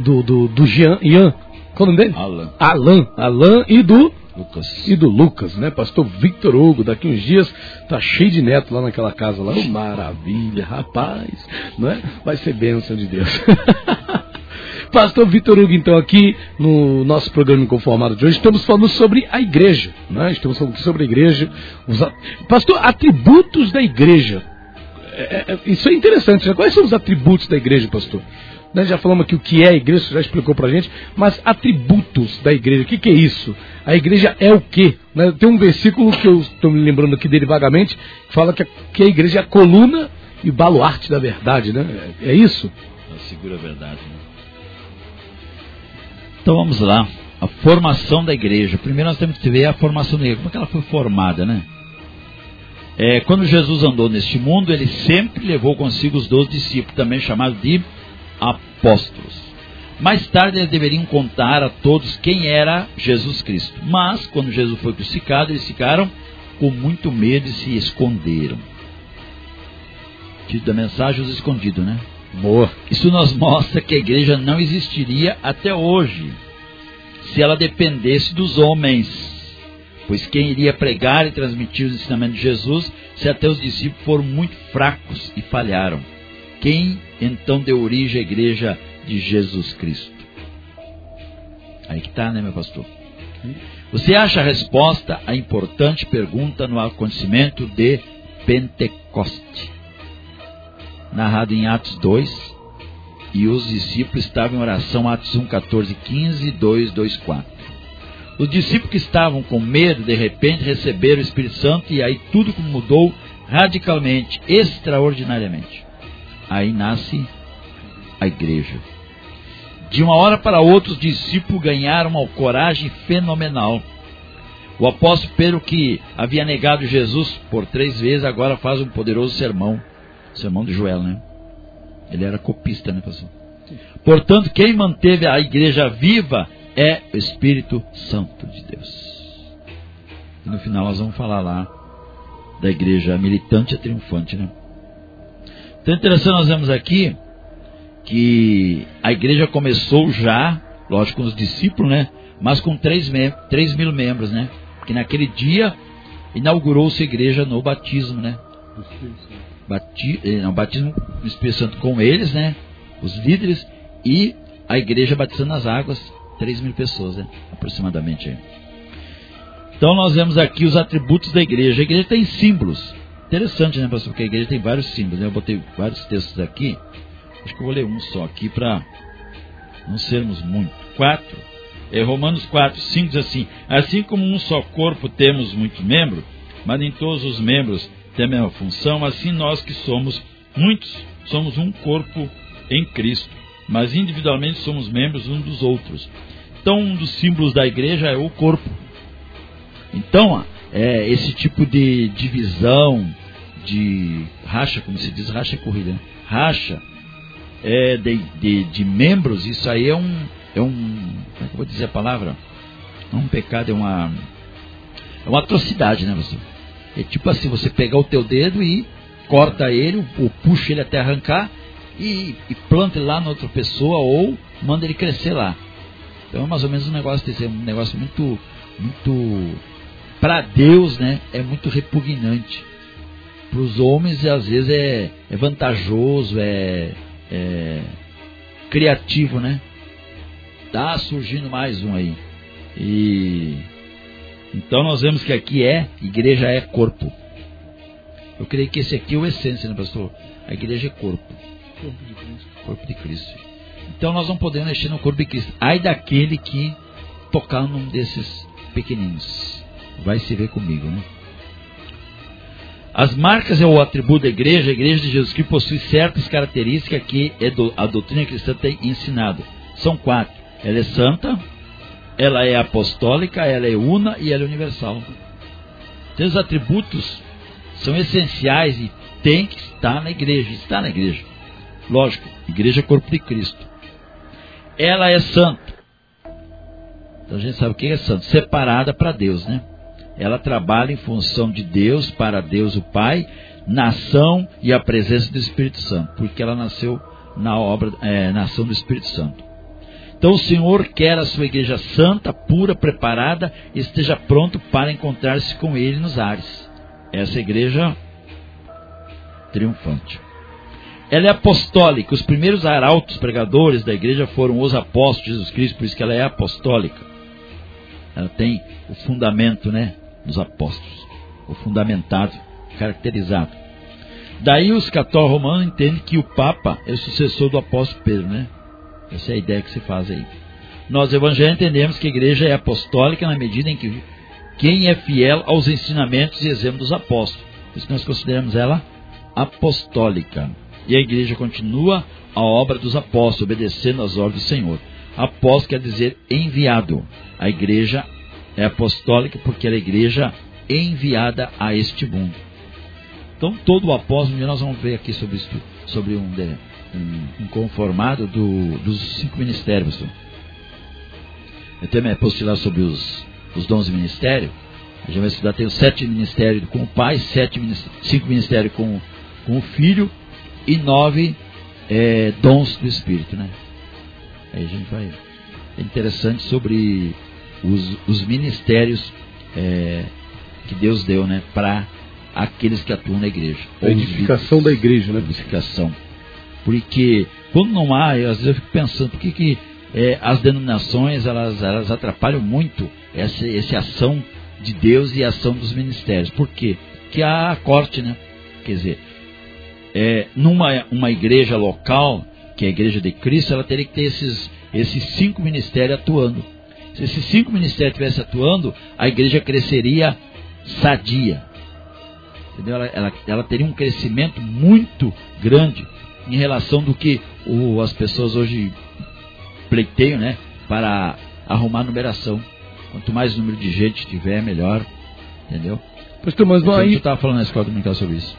do, do, do Jean, Ian. Qual é o nome dele? Alan. Alan. Alan e do Lucas. E do Lucas, né? Pastor Victor Hugo, daqui uns dias tá cheio de neto lá naquela casa lá. Oh, maravilha, rapaz, não é? Vai ser bênção de Deus. Pastor Vitor Hugo, então, aqui no nosso programa Inconformado de hoje, estamos falando sobre a igreja. Né? Estamos falando sobre a igreja. Os, pastor, atributos da igreja. É, é, é, isso é interessante. Né? Quais são os atributos da igreja, pastor? Nós já falamos aqui o que é a igreja, você já explicou pra gente, mas atributos da igreja, o que, que é isso? A igreja é o quê? Né? Tem um versículo que eu estou me lembrando aqui dele vagamente, que fala que a, que a igreja é a coluna e baluarte da verdade, né? É, é isso? Ela segura a verdade, né? Então vamos lá. A formação da igreja. Primeiro nós temos que ver a formação da igreja. Como é que ela foi formada, né? É, quando Jesus andou neste mundo, ele sempre levou consigo os doze discípulos, também chamados de apóstolos. Mais tarde eles deveriam contar a todos quem era Jesus Cristo. Mas, quando Jesus foi crucificado, eles ficaram com muito medo e se esconderam. Título da mensagem, os escondidos, né? Boa. Isso nos mostra que a igreja não existiria até hoje se ela dependesse dos homens. Pois quem iria pregar e transmitir os ensinamentos de Jesus se até os discípulos foram muito fracos e falharam? Quem então deu origem à igreja de Jesus Cristo? Aí que está, né, meu pastor? Você acha a resposta à importante pergunta no acontecimento de Pentecoste, narrado em Atos 2, e os discípulos estavam em oração, Atos 1, 14, 15, 2, 2, 4. Os discípulos que estavam com medo, de repente receberam o Espírito Santo e aí tudo mudou radicalmente, extraordinariamente. Aí nasce a igreja. De uma hora para outra, os discípulos ganharam uma coragem fenomenal. O apóstolo Pedro, que havia negado Jesus por três vezes, agora faz um poderoso sermão. Sermão de Joel, né? Ele era copista, né, pastor? Portanto, quem manteve a igreja viva é o Espírito Santo de Deus. E no final nós vamos falar lá da igreja militante e triunfante, né? Então, interessante, nós vemos aqui que a igreja começou já, lógico, com os discípulos, né? Mas com 3, 3 mil membros, né? Porque naquele dia inaugurou-se a igreja no batismo, né? Eh, não, batismo no Espírito Santo com eles, né? Os líderes e a igreja batizando nas águas, 3 mil pessoas, né? Aproximadamente. Então nós vemos aqui os atributos da igreja. A igreja tem símbolos. Interessante, né, pastor? Porque a igreja tem vários símbolos. Né? Eu botei vários textos aqui. Acho que eu vou ler um só aqui para não sermos muito. Quatro. É, Romanos 4, 5 diz assim: Assim como um só corpo temos muitos membros, mas nem todos os membros têm a mesma função, assim nós que somos muitos, somos um corpo em Cristo, mas individualmente somos membros uns dos outros. Então, um dos símbolos da igreja é o corpo. Então, é, esse tipo de divisão, de racha, como se diz, racha é corrida, né? racha é, de, de, de, membros, isso aí é um, é um, como é que eu vou dizer a palavra? É um pecado, é uma, é uma atrocidade, né, você? É tipo assim, você pegar o teu dedo e corta ele, ou puxa ele até arrancar, e, e planta ele lá na outra pessoa ou manda ele crescer lá. Então é mais ou menos um negócio desse, é um negócio muito, muito para Deus, né? É muito repugnante. Para os homens às vezes é, é vantajoso, é, é criativo, né? Tá surgindo mais um aí. E então nós vemos que aqui é igreja é corpo. Eu creio que esse aqui é o essência, né, pastor? A igreja é corpo. Corpo de Cristo. Corpo de Cristo. Então nós não podemos mexer no corpo de Cristo. Ai daquele que tocar num desses pequeninos. Vai se ver comigo, né? As marcas é o atributo da igreja. A igreja de Jesus Cristo possui certas características que a doutrina cristã tem ensinado. São quatro. Ela é santa, ela é apostólica, ela é una e ela é universal. Os atributos são essenciais e tem que estar na igreja. Está na igreja. Lógico, igreja é corpo de Cristo. Ela é santo. Então a gente sabe o que é santo. Separada para Deus, né? Ela trabalha em função de Deus, para Deus o Pai, na ação e a presença do Espírito Santo, porque ela nasceu na obra, é, na ação do Espírito Santo. Então o Senhor quer a sua igreja santa, pura, preparada, esteja pronto para encontrar-se com Ele nos ares. Essa igreja triunfante. Ela é apostólica. Os primeiros arautos pregadores da igreja foram os apóstolos de Jesus Cristo, por isso que ela é apostólica. Ela tem o fundamento, né, dos apóstolos, o fundamentado, caracterizado. Daí os católicos romanos entendem que o Papa é o sucessor do apóstolo Pedro, né? Essa é a ideia que se faz aí. Nós evangélicos entendemos que a igreja é apostólica na medida em que quem é fiel aos ensinamentos e exemplos dos apóstolos. Por isso nós consideramos ela apostólica. E a igreja continua a obra dos apóstolos, obedecendo às ordens do Senhor. Apóstolo quer dizer enviado. A igreja é apostólica porque ela é a igreja enviada a este mundo. Então, todo o apóstolo, nós vamos ver aqui sobre isso, sobre um, um, um conformado do, dos cinco ministérios. Eu tenho me apostilar sobre os, os dons do ministério. A gente vai estudar, tem os sete ministérios com o pai, sete, cinco ministérios com, com o filho e nove é, dons do Espírito, né? Aí a gente vai. É interessante sobre os, os ministérios é, que Deus deu, né? Para aqueles que atuam na igreja. A edificação da igreja, né? Edificação. Porque quando não há, eu, às vezes eu fico pensando, por que, que é, as denominações elas, elas atrapalham muito essa, essa ação de Deus e a ação dos ministérios? Por quê? Porque há corte, né? Quer dizer, é, numa uma igreja local, que é a igreja de Cristo, ela teria que ter esses, esses cinco ministérios atuando. Se esses cinco ministérios estivessem atuando, a igreja cresceria sadia. Entendeu? Ela, ela, ela teria um crescimento muito grande em relação do que o, as pessoas hoje pleiteiam, né? Para arrumar numeração. Quanto mais número de gente tiver, melhor. Entendeu? Pastor, mas não aí... Eu estava falando na escola dominical sobre isso.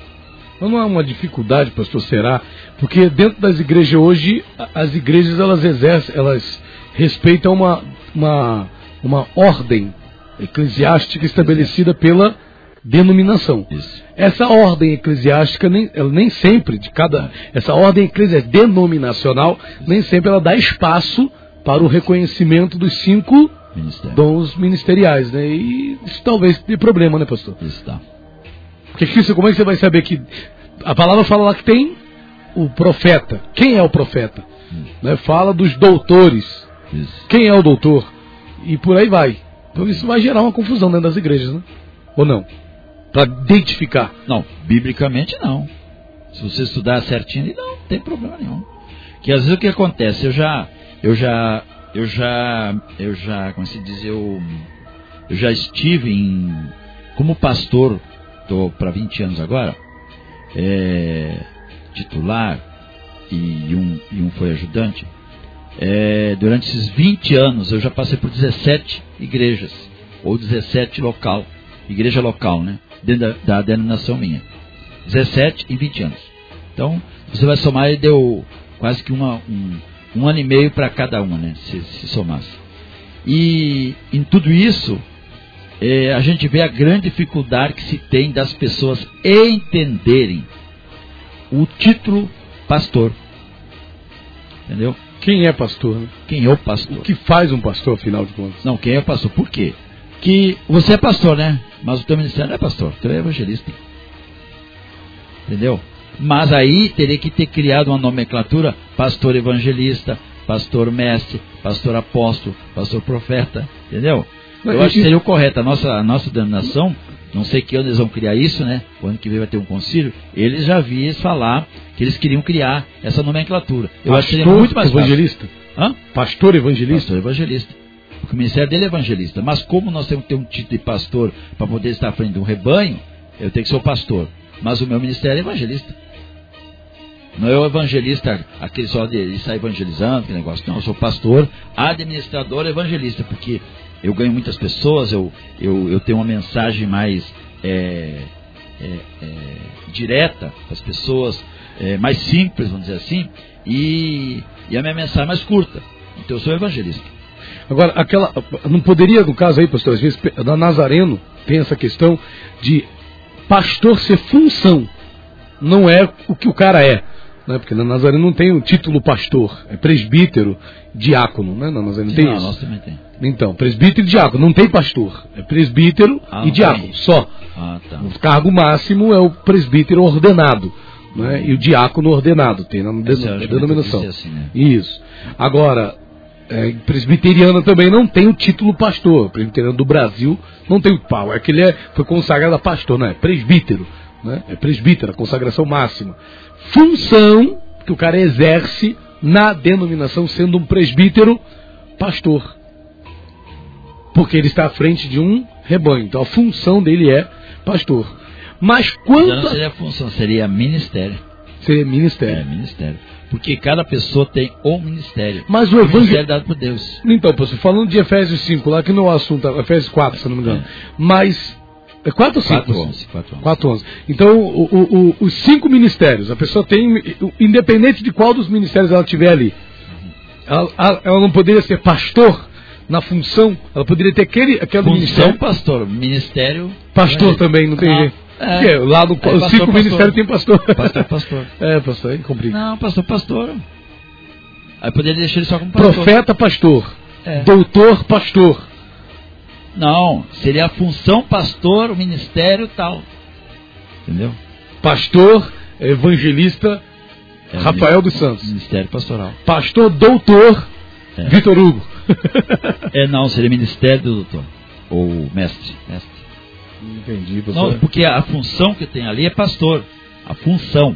Mas não há uma dificuldade, pastor, será? Porque dentro das igrejas hoje, as igrejas elas exercem, elas respeitam uma, uma, uma ordem eclesiástica estabelecida pela denominação. Isso. Essa ordem eclesiástica nem, ela nem sempre de cada essa ordem eclesiástica denominacional nem sempre ela dá espaço para o reconhecimento dos cinco Ministério. dons ministeriais, né? E isso talvez dê problema, né, pastor? Isso tá. Porque isso, como é que você vai saber que a palavra fala lá que tem o profeta? Quem é o profeta? Hum. Né? Fala dos doutores. Isso. Quem é o doutor? E por aí vai. Então isso vai gerar uma confusão dentro das igrejas, né? Ou não? Para identificar. Não, biblicamente não. Se você estudar certinho, não, não tem problema nenhum. Que às vezes o que acontece, eu já, eu já, eu já, eu já, como se diz, eu, eu já estive em, como pastor, estou para 20 anos agora, é, titular e um, e um foi ajudante. É, durante esses 20 anos eu já passei por 17 igrejas, ou 17 local, igreja local, né? Dentro da, da denominação minha. 17 e 20 anos. Então, você vai somar e deu quase que uma, um, um ano e meio para cada uma, né? Se, se somasse. E em tudo isso, é, a gente vê a grande dificuldade que se tem das pessoas entenderem o título pastor. Entendeu? Quem é pastor? Né? Quem é o pastor? O que faz um pastor, afinal de contas? Não, quem é o pastor? Por quê? Que você é pastor, né? Mas o teu ministério não é pastor, tu é evangelista. Entendeu? Mas aí teria que ter criado uma nomenclatura pastor evangelista, pastor mestre, pastor apóstolo, pastor profeta, entendeu? Eu acho que seria o correto. A nossa, a nossa denominação, não sei que ano eles vão criar isso, né? O ano que vem vai ter um concílio. Eles já viram falar que eles queriam criar essa nomenclatura. Eu pastor acho que seria muito mais evangelista? Hã? Pastor evangelista? Pastor evangelista. Porque o ministério dele é evangelista. Mas como nós temos que ter um título de pastor para poder estar à frente de um rebanho, eu tenho que ser o pastor. Mas o meu ministério é evangelista. Não é o evangelista, aquele só de estar evangelizando, que negócio. Não, eu sou pastor, administrador, evangelista, porque eu ganho muitas pessoas, eu, eu, eu tenho uma mensagem mais é, é, é, direta para as pessoas, é, mais simples, vamos dizer assim, e, e a minha mensagem é mais curta. Então eu sou evangelista. Agora, aquela. Não poderia, no caso aí, pastor, às vezes, da Nazareno tem essa questão de pastor ser função, não é o que o cara é. Né? Porque na Nazareno não tem o título pastor, é presbítero, diácono, né? Na Nazareno tem não, isso. nós também tem. Então, presbítero e diácono, não tem pastor, é presbítero Ah, e diácono, tem. só. Ah, tá. O cargo máximo é o presbítero ordenado, né? E o diácono ordenado, tem na denominação. assim, né? Isso. Agora, é, presbiteriana também não tem o título pastor. Presbiteriano do Brasil não tem o pau. É que ele é, foi consagrado a pastor, não é? Presbítero. Né? É presbítero, a consagração máxima. Função que o cara exerce na denominação sendo um presbítero pastor. Porque ele está à frente de um rebanho. Então a função dele é pastor. Mas Já quanto não a... seria função, seria ministério. seria É, ministério. Porque cada pessoa tem um ministério. Mas o O evangelho ministério é dado por Deus. Então, pastor, falando de Efésios 5, lá que não é o assunto, é Efésios 4, se não me engano. Mas. É 4 ou 5? 4, 11, 4, 11. 4, 11. Então, o- o- o- os cinco ministérios, a pessoa tem, independente de qual dos ministérios ela tiver ali, ela, ela- não poderia ser pastor na função, ela poderia ter aquele, aquele Função, ministério. pastor. Ministério. Pastor também, não tem Não, jeito. É. Porque lá no, É, cinco ministérios tem pastor. Pastor, pastor. É, pastor, aí complica. Não, pastor, pastor. Aí poderia deixar ele só como pastor. Profeta, pastor. É. Doutor, pastor. Não, seria a função pastor, o ministério tal. Entendeu? Pastor, evangelista, É, Rafael dos Santos. Ministério pastoral. Pastor, doutor, É. Vitor Hugo. É, não, seria ministério do doutor. Ou mestre. mestre. Entendi, Não, porque a função que tem ali é pastor. A função.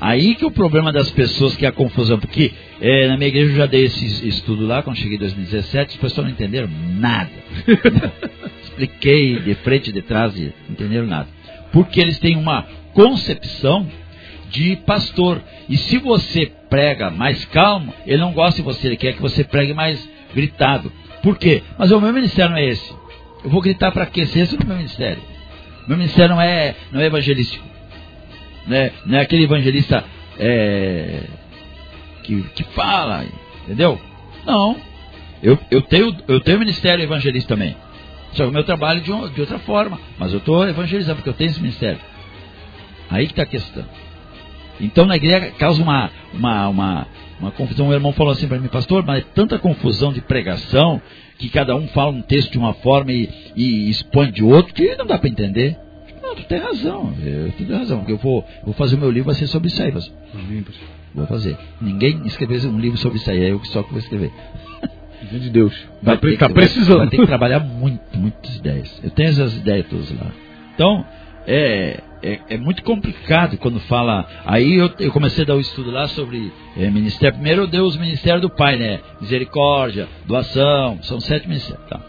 Aí que é o problema das pessoas, que é a confusão. Porque é, na minha igreja eu já dei esse estudo lá, quando cheguei em 2017, as pessoas não entenderam nada. Expliquei de frente e de trás e não entenderam nada. Porque eles têm uma concepção de pastor. E se você prega mais calmo, ele não gosta de você, ele quer que você pregue mais gritado. Por quê? Mas o meu ministério não é esse. Eu vou gritar para? Se esse é o meu ministério. Meu ministério não é, não é evangelístico. Não é, não é aquele evangelista é, que, que fala, entendeu? Não. Eu, eu, tenho, eu tenho ministério evangelista também. Só que o meu trabalho de, um- de outra forma. Mas eu estou evangelizando porque eu tenho esse ministério. Aí que está a questão. Então na igreja causa uma, uma, uma, uma confusão. O irmão falou assim para mim, pastor, mas é tanta confusão de pregação que cada um fala um texto de uma forma e, e expõe de outro que não dá para entender. Não, tu tem razão, eu tu tem razão, porque eu vou, vou fazer o meu livro, vai ser sobre isso aí, pastor. Vou fazer. Ninguém escreveu um livro sobre isso aí, é eu que só que vou escrever. de Deus. Vai Tá, pre- ter tá que- precisando. Vai ter que trabalhar muito, muitas ideias. Eu tenho essas ideias todas lá. Então, é, é, é muito complicado quando fala. Aí eu, eu comecei a dar o estudo lá sobre é, ministério. Primeiro eu dei os ministérios do Pai, né? Misericórdia, doação, são sete ministérios. Tá.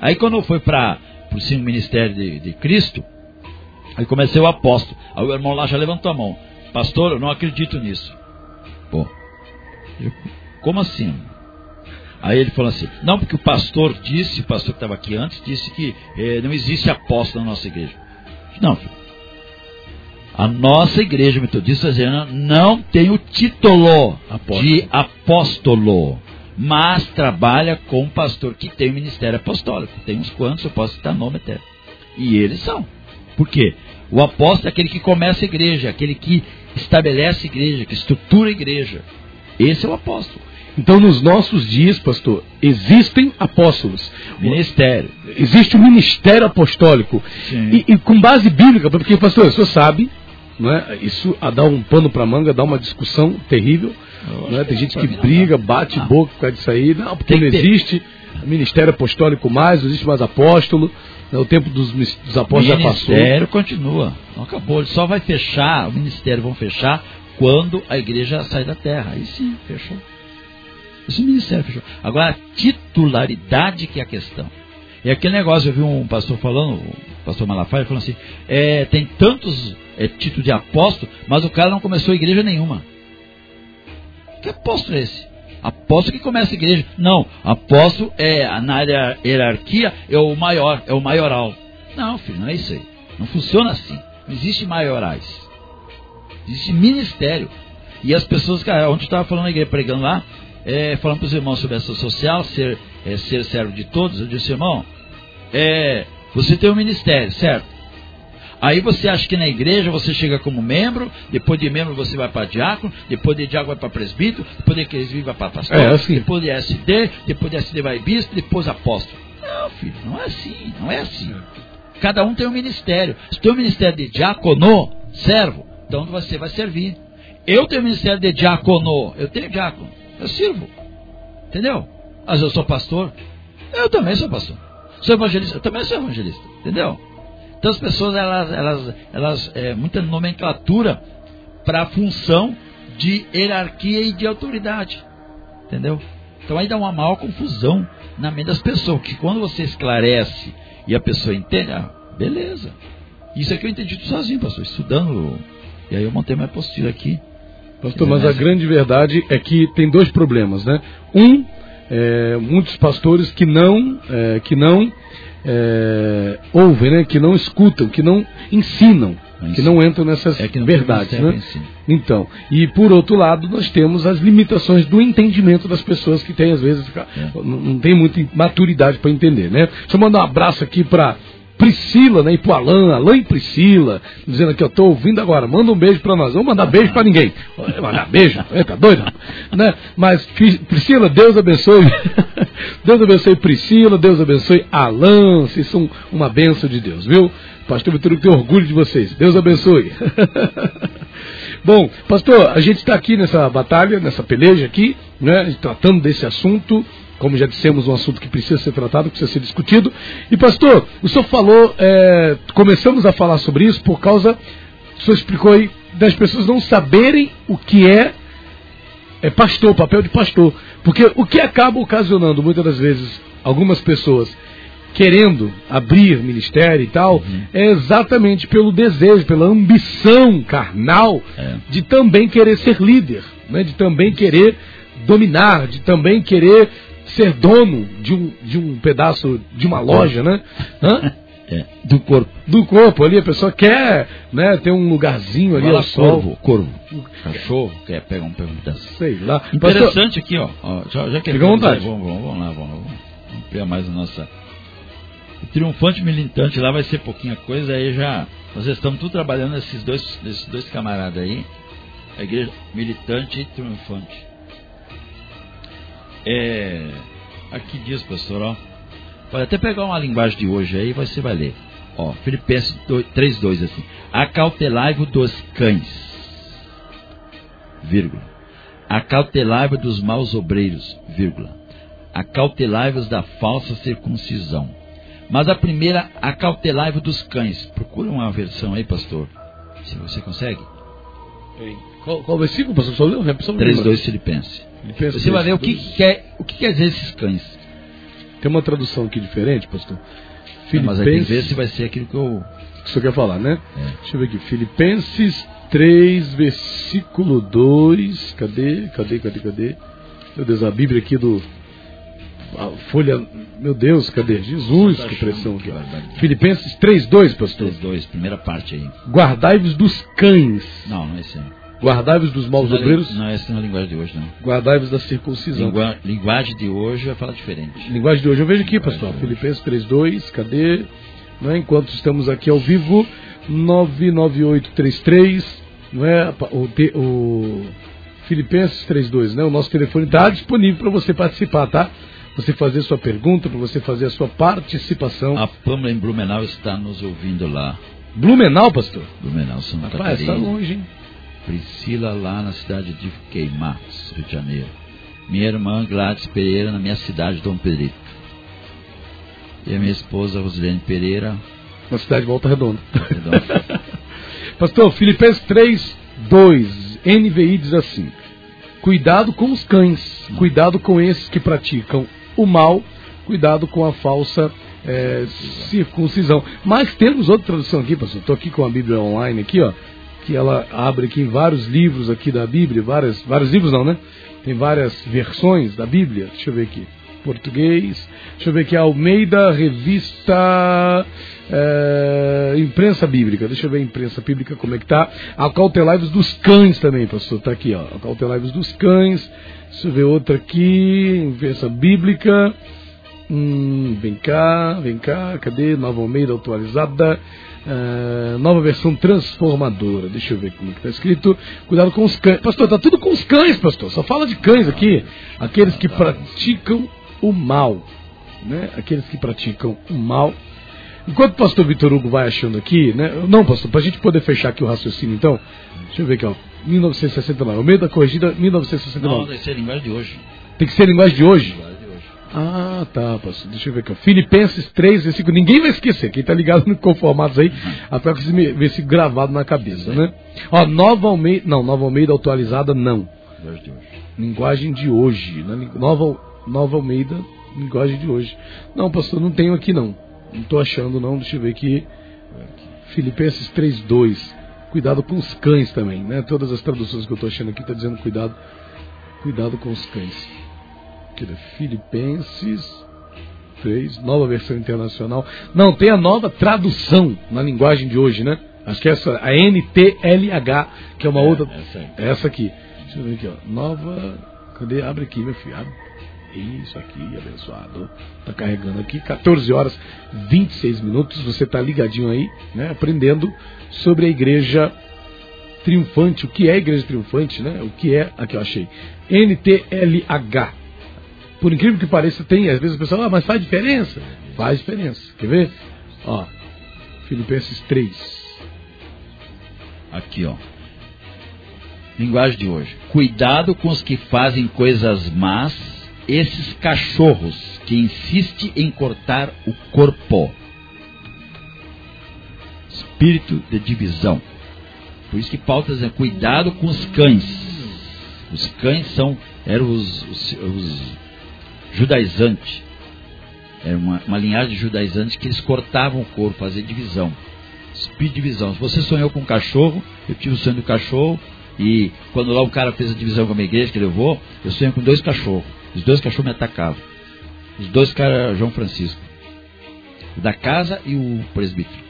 Aí quando foi para o cinco ministérios de, de Cristo, aí comecei o apóstolo. Aí o irmão lá já levantou a mão. Pastor, eu não acredito nisso. Pô, eu- como assim? Aí ele falou assim: não, porque o pastor disse, o pastor que estava aqui antes, disse que eh, não existe apóstolo na nossa igreja. Não, filho. A nossa igreja metodista brasileira não tem o título Apóstolo. de apóstolo, mas trabalha com um pastor que tem o ministério apostólico. Tem uns quantos, eu posso citar nome até. E eles são. Por quê? O apóstolo é aquele que começa a igreja, aquele que estabelece a igreja, que estrutura a igreja. Esse é o apóstolo. Então, nos nossos dias, pastor, existem apóstolos. Ministério. Existe o ministério apostólico. E, e, com base bíblica, porque, pastor, o senhor sabe, não é? isso dá um pano para manga, dá uma discussão terrível. Não é? Tem gente que briga, bate ah. boca por causa disso aí. Não, porque não existe ministério apostólico mais, não existe mais apóstolo. Né? O tempo dos, dos apóstolos já passou. O ministério continua. Não acabou. Ele só vai fechar, o ministério vão fechar quando a igreja sair da terra. Aí sim, fechou. Esse ministério fechou. Agora, a titularidade que é a questão. E aquele negócio, eu vi um pastor falando, o pastor Malafaia, falando assim: é, tem tantos é, títulos de apóstolo, mas o cara não começou igreja nenhuma. Que apóstolo é esse? Apóstolo que começa a igreja. Não, apóstolo é, na hierarquia, é o maior, é o maioral. Não, filho, não é isso aí. Não funciona assim. Não existe maiorais. Existe ministério. E as pessoas, cara, ontem eu estava falando na igreja, pregando lá, é, falando para os irmãos sobre essa social, ser, é, ser servo de todos, eu disse, irmão, é, você tem um ministério, certo? Aí você acha que na igreja você chega como membro, depois de membro você vai para diácono, depois de diácono vai para presbítero, depois de presbítero vai para pastor, é assim. depois de SD, depois de SD vai bispo, depois apóstolo. Não, filho, não é assim, não é assim. Cada um tem um ministério. Se tem um ministério de diácono, servo, então você vai servir. Eu tenho ministério de diácono, eu tenho diácono, eu sirvo. Entendeu? Mas eu sou pastor, eu também sou pastor. Sou evangelista, eu também sou evangelista. Entendeu? Então as pessoas, elas, elas, elas é, muita nomenclatura para a função de hierarquia e de autoridade. Entendeu? Então aí dá uma maior confusão na mente das pessoas, que quando você esclarece e a pessoa entende, ah, beleza. Isso aqui eu entendi sozinho, pastor, estudando. E aí eu montei minha postura aqui. Pastor, mas a grande verdade é que tem dois problemas, né? Um, é, muitos pastores que não, é, que não é, ouvem, né? que não escutam, que não ensinam, que não entram nessas é verdades. Né? Então, e por outro lado, nós temos as limitações do entendimento das pessoas que têm, às vezes, é. não tem muita maturidade para entender. Né? Deixa eu mandar um abraço aqui para Priscila, né? E pro Alain, Alain e Priscila, dizendo aqui, eu tô ouvindo agora, manda um beijo para nós. Vamos mandar beijo para ninguém. Mandar beijo, é, tá doido? Né? Mas, Priscila, Deus abençoe. Deus abençoe Priscila, Deus abençoe Alain, vocês são uma benção de Deus, viu? Pastor Vitor tem orgulho de vocês. Deus abençoe. Bom, pastor, a gente está aqui nessa batalha, nessa peleja aqui, né? Tratando desse assunto como já dissemos, um assunto que precisa ser tratado, precisa ser discutido. E pastor, o senhor falou, é, começamos a falar sobre isso por causa, o senhor explicou aí, das pessoas não saberem o que é, é pastor, o papel de pastor. Porque o que acaba ocasionando muitas das vezes algumas pessoas querendo abrir ministério e tal, uhum. é exatamente pelo desejo, pela ambição carnal é. de também querer ser líder, né? de também querer dominar, de também querer ser dono de um, de um pedaço de uma loja, né? Hã? É, do corpo. Do corpo ali, a pessoa quer né, ter um lugarzinho ali ao sol. Corvo, Cachorro, quer pegar um, pedaço. Sei lá. Interessante aqui, ó. ó já, já que Fica à vontade. Vamos, vamos, vamos lá, vamos, vamos ampliar mais a nossa. O triunfante militante lá vai ser pouquinha coisa, aí já. Nós estamos tudo trabalhando esses dois, esses dois camaradas aí. A igreja militante e triunfante. É, aqui diz, pastor, ó. Pode até pegar uma linguagem de hoje aí, você vai ler. Ó, Filipenses 3,2 assim. Acautelai-vos dos cães, vírgula. Acautelai-vos dos maus obreiros, vírgula. Acautelai-vos da falsa circuncisão. Mas a primeira, acautelai-vos dos cães. Procura uma versão aí, pastor. Se você consegue. Qual, qual versículo, pastor? Só leu? 3,2 Filipenses. Você vai ver o que, que quer, o que quer dizer esses cães. Tem uma tradução aqui diferente, pastor. Filipenses... É, mas aí ver se vai ser aquilo que eu. Que você quer falar, né? É. Deixa eu ver aqui. Filipenses 3, versículo 2. Cadê? Cadê? Cadê? Cadê? Meu Deus, a Bíblia aqui do. A folha. Meu Deus, cadê? Jesus, tá que pressão aqui. Filipenses 3, 2, pastor. 3, 2, primeira parte aí. Guardai-vos dos cães. Não, não é esse aí. Guardai-vos dos maus não, obreiros. Não, essa não é a linguagem de hoje, não. Guardai-vos da circuncisão. Lingua, linguagem de hoje vai falar diferente. Linguagem de hoje, eu vejo aqui, pessoal. Filipenses 3.2, cadê? Não é? Enquanto estamos aqui ao vivo, 99833, não é? O, o Filipenses 3.2, né? O nosso telefone está disponível para você participar, tá? Você fazer sua pergunta, para você fazer a sua participação. A Pamela em Blumenau está nos ouvindo lá. Blumenau, pastor? Blumenau, Santa Rapaz, está Catarina. longe, hein? Priscila lá na cidade de Queimados, Rio de Janeiro. Minha irmã Gladys Pereira na minha cidade, Dom Pedrito. E a minha esposa Rosilene Pereira. Na cidade de Volta Redonda. Perdão. Pastor, Filipenses 3, 2, NVI diz assim: Cuidado com os cães, cuidado com esses que praticam o mal, cuidado com a falsa é, circuncisão. Mas temos outra tradução aqui, pastor. Estou aqui com a Bíblia online aqui, ó, que ela abre aqui vários livros aqui da Bíblia, várias, vários livros não, né? Tem várias versões da Bíblia. Deixa eu ver aqui. Português. Deixa eu ver aqui. Almeida, revista. é, imprensa bíblica. Deixa eu ver a imprensa bíblica como é que tá. Acautelai-vos dos cães também, pastor. Tá aqui, ó. Acautelai-vos dos cães. Deixa eu ver outra aqui. Imprensa bíblica. Hum, vem cá, vem cá. Cadê? Nova Almeida atualizada. Ah, nova versão transformadora. Deixa eu ver como é que está escrito. Cuidado com os cães. Pastor, tá tudo com os cães, pastor. Só fala de cães aqui. Aqueles que praticam o mal. Né? Aqueles que praticam o mal. Enquanto o pastor Vitor Hugo vai achando aqui, né? Não, pastor, para a gente poder fechar aqui o raciocínio, então. Deixa eu ver aqui, ó. 1969. O meio da corrigida, Não, 1969. deve ser linguagem de hoje. Tem que ser a linguagem de hoje. Ah, tá, pastor. Deixa eu ver aqui. Filipenses 3, versículo. Ninguém vai esquecer. Quem tá ligado no Conformados aí, até com esse versículo gravado na cabeça, né? Ó, Nova Almeida. Não, Nova Almeida atualizada, não. Linguagem de hoje. Né? Nova, Nova Almeida, linguagem de hoje. Não, pastor, não tenho aqui não. Não tô achando não. Deixa eu ver aqui. Filipenses 3, 2. Cuidado com os cães também, né? Todas as traduções que eu tô achando aqui tá dizendo cuidado. Cuidado com os cães. Aqui? Filipenses 3, nova versão internacional. Não, tem a nova tradução na linguagem de hoje, né? Acho que é essa, a NTLH, que é uma É, outra. essa aí. Essa aqui. Deixa eu ver aqui, ó. Nova. Cadê? Abre aqui, meu filho. Abre. Isso aqui, abençoado. Tá carregando aqui. 14 horas 26 minutos. Você tá ligadinho aí, né? Aprendendo sobre a igreja triunfante. O que é a igreja triunfante, né? O que é. Aqui eu achei. NTLH. Por incrível que pareça, tem. Às vezes o pessoal, ah, mas faz diferença? Faz diferença. Quer ver? Ó. Filipenses 3. Aqui, ó. Linguagem de hoje. Cuidado com os que fazem coisas más, esses cachorros que insistem em cortar o corpo. Espírito de divisão. Por isso que Paulo está dizendo, cuidado com os cães. Os cães são, eram os, os, os judaizantes. Era uma, uma linhagem de judaizantes que eles cortavam o corpo, faziam divisão. De divisão. Se você sonhou com um cachorro, eu tive o sonho do cachorro, e quando lá um cara fez a divisão com a minha igreja, que levou, eu sonhei com dois cachorros. Os dois cachorros me atacavam. Os dois caras João Francisco. O da casa e o presbítero.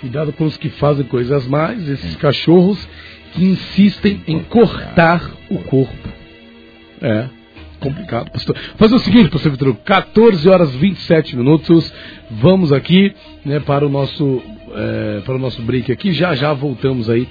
Cuidado com os que fazem coisas más, esses cachorros que insistem em cortar o corpo. É, complicado, pastor. Fazer o seguinte, pastor Vitor, 14 horas 27 minutos. Vamos aqui né, para, o nosso, é, para o nosso break aqui. Já já voltamos aí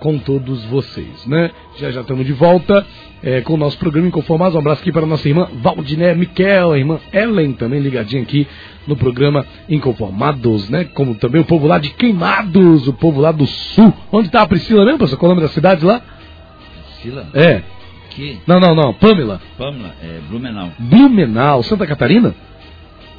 com todos vocês, né? Já já estamos de volta é, com o nosso programa Inconformados. Um abraço aqui para a nossa irmã Valdiné Miquel, a irmã Ellen também ligadinha aqui no programa Inconformados, né? Como também o povo lá de Queimados, o povo lá do sul. Onde está a Priscila mesmo, pastor? Qual é o nome da cidade lá? Sila? É. Não, não, não. Pamela. Pamela? É Blumenau. Blumenau, Santa Catarina?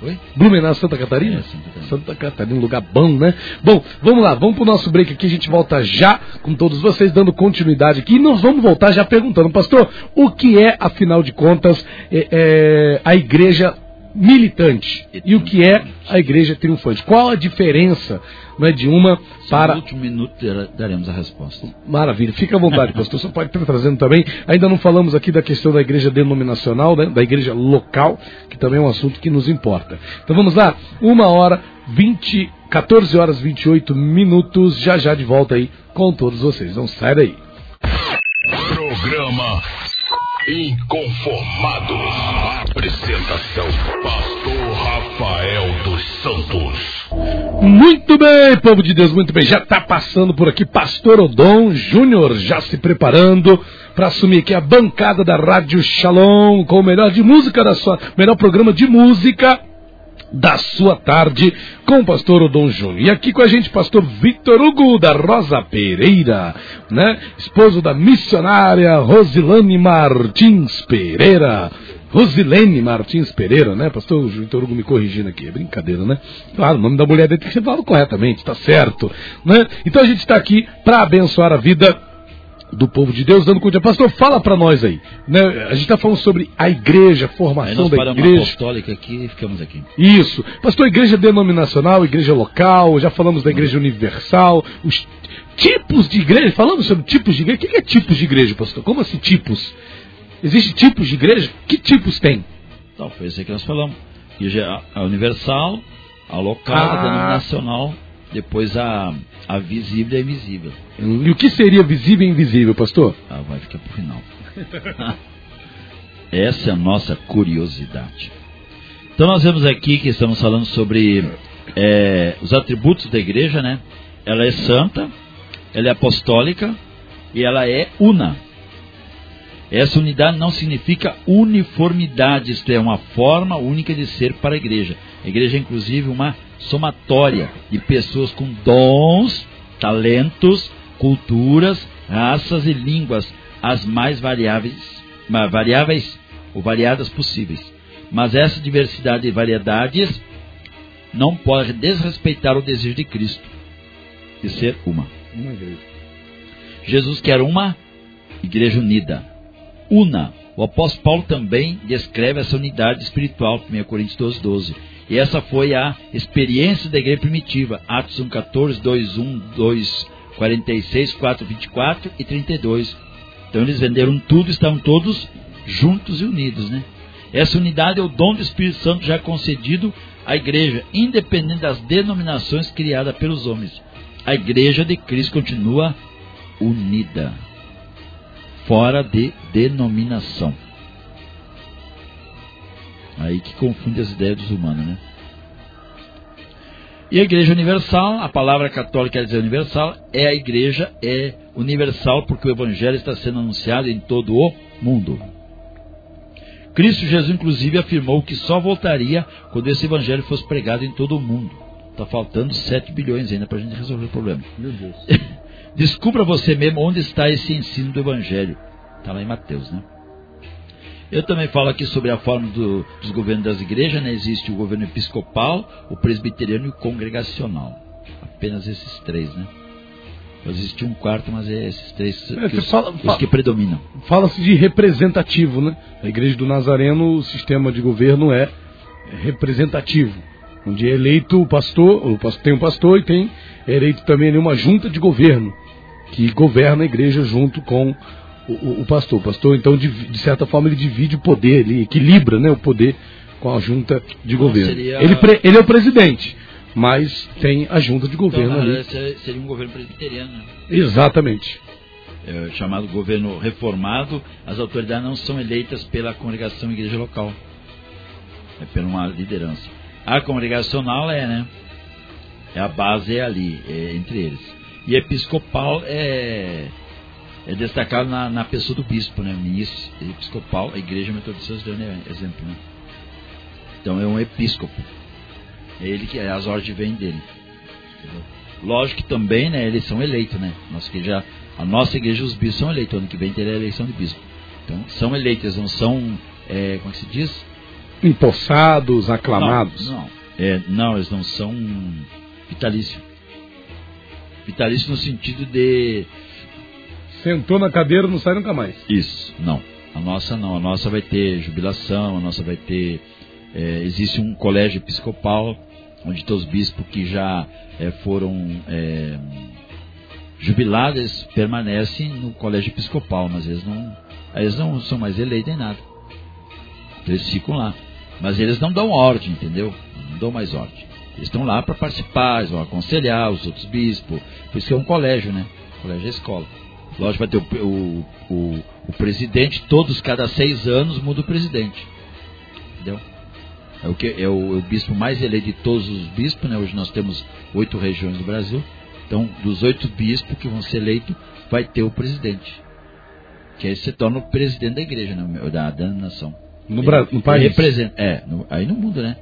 Oi? Blumenau, Santa Catarina? É, Santa Catarina. Santa Catarina, um lugar bom, né? Bom, vamos lá, vamos pro nosso break aqui, a gente volta já com todos vocês, dando continuidade aqui, e nós vamos voltar já perguntando, pastor, o que é, afinal de contas, é, é, a igreja militante e o que é a igreja triunfante? Qual a diferença não é, de uma para No último minuto daremos a resposta. Maravilha, fica à vontade, pastor. Você pode estar trazendo também. Ainda não falamos aqui da questão da igreja denominacional, né? da igreja local, que também é um assunto que nos importa. Então vamos lá, uma hora 20, 14 horas 28 minutos, já já de volta aí com todos vocês. Não sai daí. Programa Inconformados. Apresentação: Pastor Rafael dos Santos. Muito bem, povo de Deus, muito bem. Já está passando por aqui Pastor Odon Júnior, já se preparando para assumir aqui a bancada da Rádio Shalom com o melhor de música da sua, melhor programa de música da sua tarde com o pastor Odon Júnior. E aqui com a gente, pastor Vitor Hugo da Rosa Pereira, né? Esposo da missionária Rosilane Martins Pereira. Rosilene Martins Pereira, né? Pastor Vitor Hugo me corrigindo aqui, é brincadeira, né? Claro, o nome da mulher dele tem que ser falado corretamente, tá certo, né? Então a gente está aqui para abençoar a vida do povo de Deus, dando conta. Pastor, fala para nós aí. Né? A gente está falando sobre a igreja, a formação da igreja. apostólica aqui e ficamos aqui. Isso. Pastor, igreja denominacional, igreja local, já falamos da igreja universal, os tipos de igreja, falamos sobre tipos de igreja. O que é tipos de igreja, pastor? Como assim tipos? Existem tipos de igreja? Que tipos tem? Então, foi isso aí que nós falamos. Igreja a universal, a local, Ah. a denominacional, depois a, a visível e a invisível. E o que seria visível e invisível, pastor? Ah, vai ficar pro final. Essa é a nossa curiosidade. Então nós vemos aqui que estamos falando sobre é, os atributos da igreja, né? Ela é santa, ela é apostólica e ela é una. Essa unidade não significa uniformidade, isto é, uma forma única de ser para a igreja. A igreja é inclusive uma somatória de pessoas com dons, talentos, culturas, raças e línguas, as mais variáveis, variáveis ou variadas possíveis. Mas essa diversidade e variedades não pode desrespeitar o desejo de Cristo de ser uma. Uma igreja. Jesus quer uma igreja unida. Una. O apóstolo Paulo também descreve essa unidade espiritual, 1 Coríntios 12, 12. E essa foi a experiência da igreja primitiva. Atos 1, 14, 2, 1, 2, 46, 4, 24 e 32. Então eles venderam tudo, estavam todos juntos e unidos, né? Essa unidade é o dom do Espírito Santo já concedido à igreja, independente das denominações criadas pelos homens. A igreja de Cristo continua unida, fora de denominação. Aí que confunde as ideias dos humanos, né? E a igreja universal, a palavra católica quer dizer universal, é a igreja, é universal porque o evangelho está sendo anunciado em todo o mundo. Cristo Jesus, inclusive, afirmou que só voltaria quando esse evangelho fosse pregado em todo o mundo. Está faltando 7 bilhões ainda para a gente resolver o problema. Meu Deus. Descubra você mesmo onde está esse ensino do Evangelho. Está lá em Mateus, né? Eu também falo aqui sobre a forma do- dos governos das igrejas, né? Existe o governo episcopal, o presbiteriano e o congregacional. Apenas esses três, né? Existe um quarto, mas é esses três É, que você os, fala- os que predominam. Fala-se de representativo, né? A igreja do Nazareno, o sistema de governo é representativo. Onde é eleito o pastor, o pastor tem um pastor e tem é eleito também uma junta de governo, que governa a igreja junto com o, o- o pastor. O pastor, então, de, de certa forma, ele divide o poder, ele equilibra né, o poder com a junta de Então, governo. seria- Ele, pre- ele é o presidente, mas tem a junta de Então, governo na ali. seria- um governo presbiteriano, né? Exatamente. É, chamado governo reformado, as autoridades não são eleitas pela congregação e igreja local. É pela uma liderança. A congregacional é, né? É a base é ali, é entre eles. E episcopal é, é destacado na, na pessoa do bispo, né? O ministro episcopal, a igreja metodista dando exemplo, né? Então é um episcopo. É ele que as ordens vêm dele. Entendeu? Lógico que também, né, eles são eleitos, né? Nossa igreja, a nossa igreja, os bispos são eleitos. Ano que vem terá a eleição de bispo. Então, são eleitos, não são, é, como é que se diz? Empossados, aclamados. Não, não. É, não, eles não são vitalício. Vitalício no sentido de. Sentou na cadeira, não sai nunca mais. Isso, não. A nossa não. A nossa vai ter jubilação, a nossa vai ter. é, existe um colégio episcopal, onde todos os bispos que já é, foram é, jubilados permanecem no colégio episcopal, mas eles não, eles não são mais eleitos nem nada. Eles ficam lá. Mas eles não dão ordem, entendeu? Não dão mais ordem. Eles estão lá para participar, eles vão aconselhar os outros bispos. Por isso que é um colégio, né? Colégio é escola. Lógico, vai ter o, o, o, o presidente, todos, cada seis anos, muda o presidente. Entendeu? É o, que, é o, é o bispo mais eleito de todos os bispos, né? Hoje nós temos oito regiões do Brasil. Então, dos oito bispos que vão ser eleitos, vai ter o presidente. Que aí se torna o presidente da igreja, né? da, da nação. No, no país? Representa, é, no, aí no mundo, né?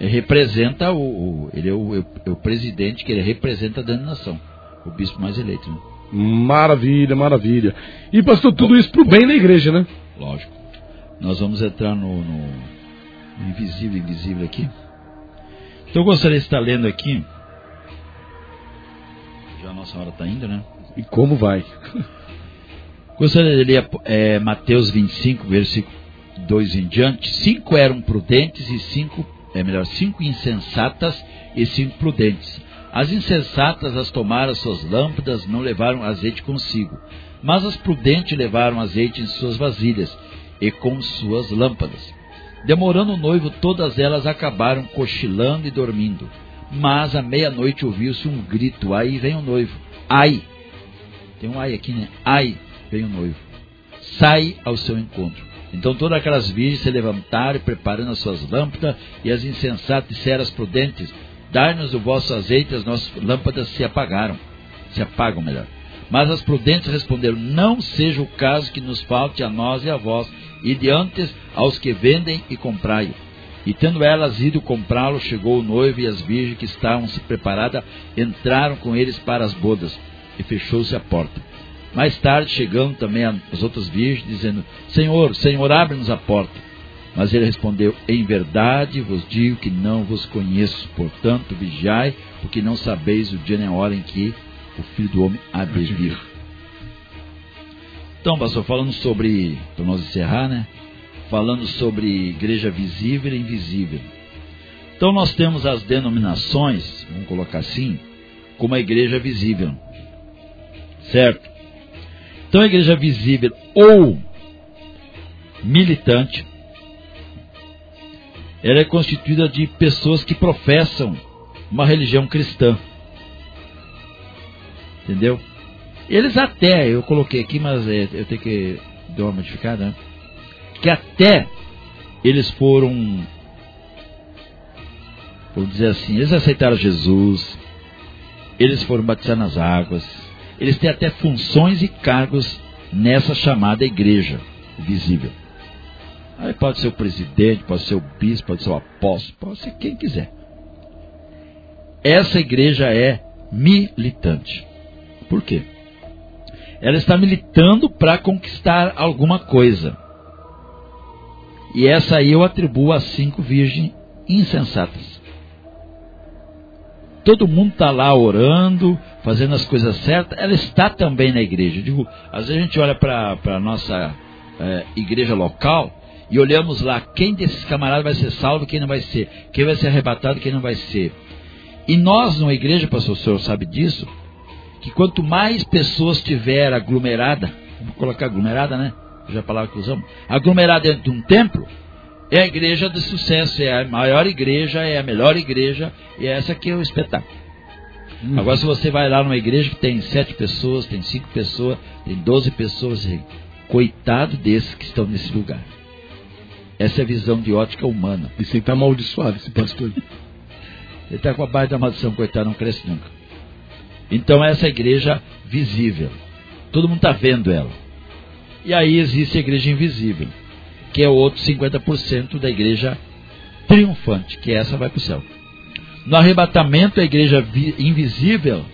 Ele representa o, o ele é o, é o, presidente que ele representa a denominação, o bispo mais eleito. Né? Maravilha, maravilha. E pastor, tudo isso pro bem da igreja, né? Lógico. Nós vamos entrar no, no invisível, invisível aqui. Então eu gostaria de estar lendo aqui. Já a nossa hora está indo, né? E como vai? Gostaria de ler é, Mateus 25, versículo 2 em diante. Cinco eram prudentes e cinco, é melhor, cinco insensatas e cinco prudentes. As insensatas as tomaram suas lâmpadas, não levaram azeite consigo. Mas as prudentes levaram azeite em suas vasilhas e com suas lâmpadas. Demorando o noivo, todas elas acabaram cochilando e dormindo. Mas à meia-noite ouviu-se um grito: Aí vem o noivo. Ai! Tem um ai aqui, né? Ai, vem o noivo. Sai ao seu encontro. Então todas aquelas virgens se levantaram, preparando as suas lâmpadas, e as insensatas disseram às prudentes: Dai-nos o vosso azeite, as nossas lâmpadas se apagaram. Se apagam, melhor. Mas as prudentes responderam: Não seja o caso que nos falte a nós e a vós, e diante aos que vendem e comprai. E tendo elas ido comprá-lo, chegou o noivo e as virgens que estavam se preparadas entraram com eles para as bodas, e fechou-se a porta. Mais tarde chegando também as outras virgens, dizendo: Senhor, Senhor, abre-nos a porta. Mas ele respondeu: Em verdade vos digo que não vos conheço, portanto vigiai, porque não sabeis o dia nem a hora em que o Filho do Homem há de vir. Então, pastor, falando sobre, para nós encerrar, né? Falando sobre igreja visível e invisível. Então, nós temos as denominações, vamos colocar assim, como a igreja visível. Certo? Então, a igreja visível ou militante, ela é constituída de pessoas que professam uma religião cristã. Entendeu? Eles até, eu coloquei aqui, mas é, eu tenho que dar uma modificada, né? que até eles foram, vamos dizer assim, eles aceitaram Jesus, eles foram batizados nas águas, eles têm até funções e cargos nessa chamada igreja visível. Aí pode ser o presidente, pode ser o bispo, pode ser o apóstolo, pode ser quem quiser. Essa igreja é militante. Por quê? Ela está militando para conquistar alguma coisa. E essa aí eu atribuo a cinco virgens insensatas. Todo mundo está lá orando, fazendo as coisas certas, ela está também na igreja. digo, às vezes a gente olha para a nossa é, igreja local e olhamos lá quem desses camaradas vai ser salvo, quem não vai ser, quem vai ser arrebatado, quem não vai ser. E nós, numa igreja, pastor, o senhor sabe disso, que quanto mais pessoas tiver aglomerada, vamos colocar aglomerada, né? Já a palavra que usamos, aglomerada dentro de um templo, é a igreja de sucesso, é a maior igreja, é a melhor igreja, e essa aqui é o espetáculo. Hum. Agora, se você vai lá numa igreja que tem sete pessoas, tem cinco pessoas, tem doze pessoas, coitado desses que estão nesse lugar. Essa é a visão de ótica humana. E sem estar amaldiçoado, esse pastor. Ele está com a base da maldição, coitado, não cresce nunca. Então essa é a igreja visível. Todo mundo está vendo ela. E aí existe a igreja invisível, que é o outro 50% da igreja triunfante, que essa vai para o céu. No arrebatamento, a igreja invisível,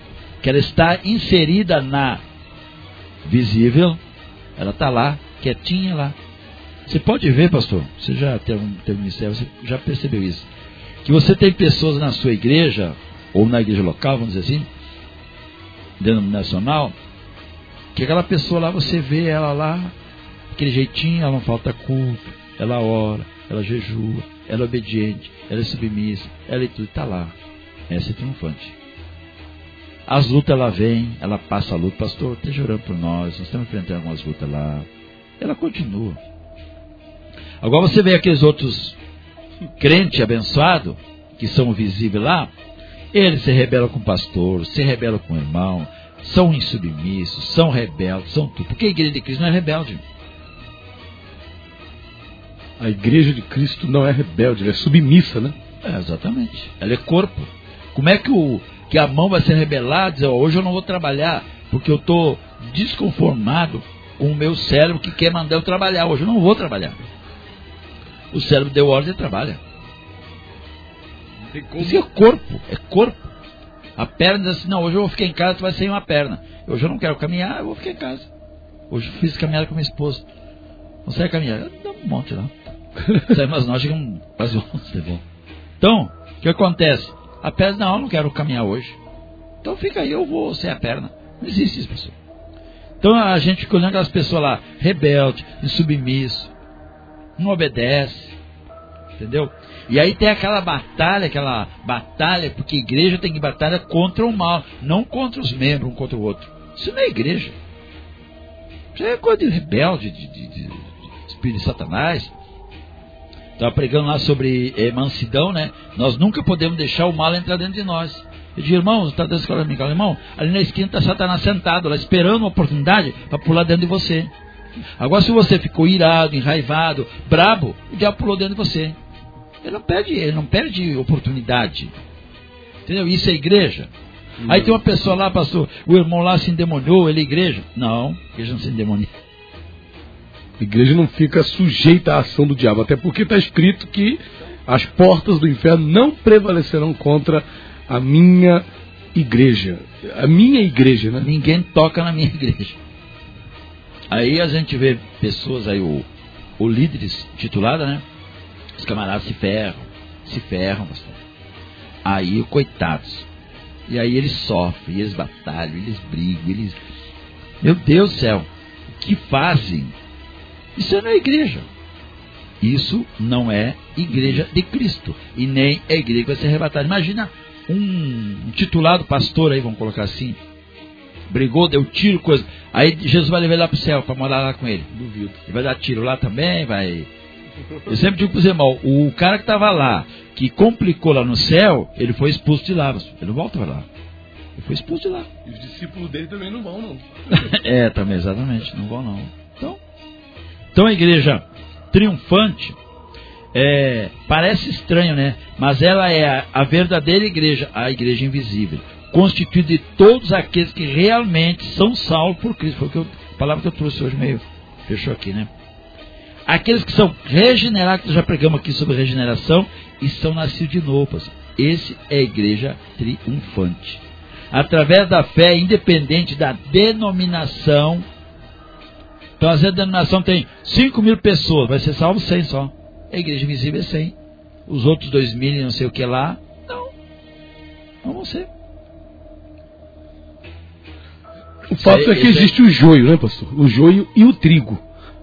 que ela está inserida na visível, ela está lá, quietinha lá. Você pode ver, pastor, você já tem um, tem um ministério, você já percebeu isso. Que você tem pessoas na sua igreja, ou na igreja local, vamos dizer assim, denominacional, que aquela pessoa lá, você vê ela lá, aquele jeitinho, ela não falta culto, ela ora, ela jejua, ela é obediente, ela é submissa, ela é tudo, está lá. Essa é triunfante. As lutas ela vem, ela passa a luta, pastor, esteja orando por nós, nós estamos enfrentando algumas lutas lá. Ela continua. Agora você vê aqueles outros crentes abençoados, que são visíveis lá, eles se rebelam com o pastor, se rebelam com o irmão, são insubmissos, são rebeldes, são tudo. Porque a igreja de Cristo não é rebelde. A igreja de Cristo não é rebelde, ela é submissa, né? É, exatamente. Ela é corpo. Como é que, o, que a mão vai ser rebelada e dizer, hoje eu não vou trabalhar, porque eu estou desconformado com o meu cérebro que quer mandar eu trabalhar. Hoje eu não vou trabalhar. O cérebro deu ordem e trabalha. Isso é corpo, é corpo. A perna diz assim, não, hoje eu vou ficar em casa, tu vai sem uma perna. Hoje eu não quero caminhar, eu vou ficar em casa. Hoje eu fiz caminhada com minha esposa. Não sai caminhar? Dá um monte lá. Sai mas nós chegamos quase 11 de. Então, o que acontece? A perna, não, eu não quero caminhar hoje. Então fica aí, eu vou sem a perna. Não existe isso, pessoal. Então a gente fica olhando aquelas pessoas lá, rebelde, insubmisso, não obedece, entendeu? E aí tem aquela batalha, aquela batalha, porque a igreja tem que batalhar contra o mal, não contra os membros, um contra o outro. Isso não é igreja. Isso é coisa de rebelde, de, de, de, de espírito de Satanás. Estava pregando lá sobre eh, mansidão, né? Nós nunca podemos deixar o mal entrar dentro de nós. Eu digo, irmão, está dando escola amiga, irmão, ali na esquina está Satanás sentado, lá esperando uma oportunidade para pular dentro de você. Agora, se você ficou irado, enraivado, brabo, o diabo pulou dentro de você. Ele não perde, ele não perde oportunidade. Entendeu? Isso é igreja. Hum. Aí tem uma pessoa lá, pastor, o irmão lá se endemoniou, ele é igreja. Não, igreja não se endemonia. A igreja não fica sujeita à ação do diabo, até porque está escrito que as portas do inferno não prevalecerão contra a minha igreja. A minha igreja, né? Ninguém toca na minha igreja. Aí a gente vê pessoas aí, o, o líderes titulada, né? Os camaradas se ferram, se ferram, pastor. Aí, coitados. E aí eles sofrem, eles batalham, eles brigam, eles. Meu Deus do céu, o que fazem? Isso não é igreja. Isso não é igreja de Cristo. E nem é igreja que vai ser arrebatada. Imagina um, titulado pastor aí, vamos colocar assim, brigou, deu tiro, coisa. Aí Jesus vai levar ele lá para o céu para morar lá com ele. Duvido. Ele vai dar tiro lá também, vai. Eu sempre digo para os irmãos, o cara que estava lá, que complicou lá no céu, ele foi expulso de lá. Ele não volta lá. Ele foi expulso de lá. E os discípulos dele também não vão, não. é, também, exatamente, não vão não. Então, a igreja triunfante é, parece estranho, né? Mas ela é a, a verdadeira igreja, a igreja invisível, constituída de todos aqueles que realmente são salvos por Cristo. Foi que a palavra que eu trouxe hoje meio fechou aqui, né? Aqueles que são regenerados, já pregamos aqui sobre regeneração, e são nascidos de novo. Esse é a igreja triunfante. Através da fé, independente da denominação. Então, às vezes a denominação tem 5 mil pessoas, vai ser salvo 100 só. A igreja visível é 100. Os outros 2 mil e não sei o que lá, não. Não vão ser. O fato é que existe o joio, né, pastor? O joio e o trigo.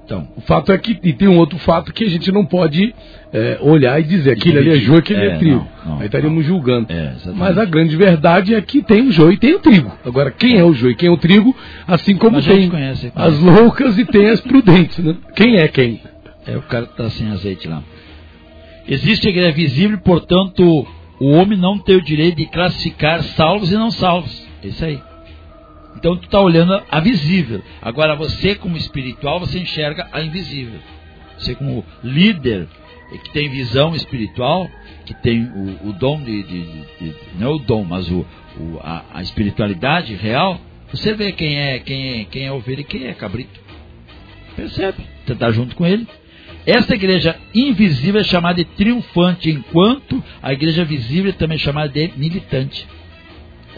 Então, o fato é que e tem um outro fato que a gente não pode é, olhar e dizer aquilo ali é joio, aquele é, é trigo. Não, não, Aí estaríamos não. julgando. É, Mas a grande verdade é que tem o joio e tem o trigo. Agora, quem é o joio e quem é o trigo, assim como tem conhece, as loucas e tem as prudentes, né? Quem é quem? É o cara que está sem azeite lá. Existe a igreja visível, portanto, o homem não tem o direito de classificar salvos e não salvos. É isso aí. Então tu está olhando a visível. Agora você como espiritual, você enxerga a invisível. Você como líder que tem visão espiritual, que tem o, o dom de, de, de, não é o dom, mas o, o a, a, espiritualidade real, você vê quem é quem é quem é ovelha e quem é cabrito. Percebe? Você está junto com ele. Essa igreja invisível é chamada de triunfante, enquanto a igreja visível é também chamada de militante.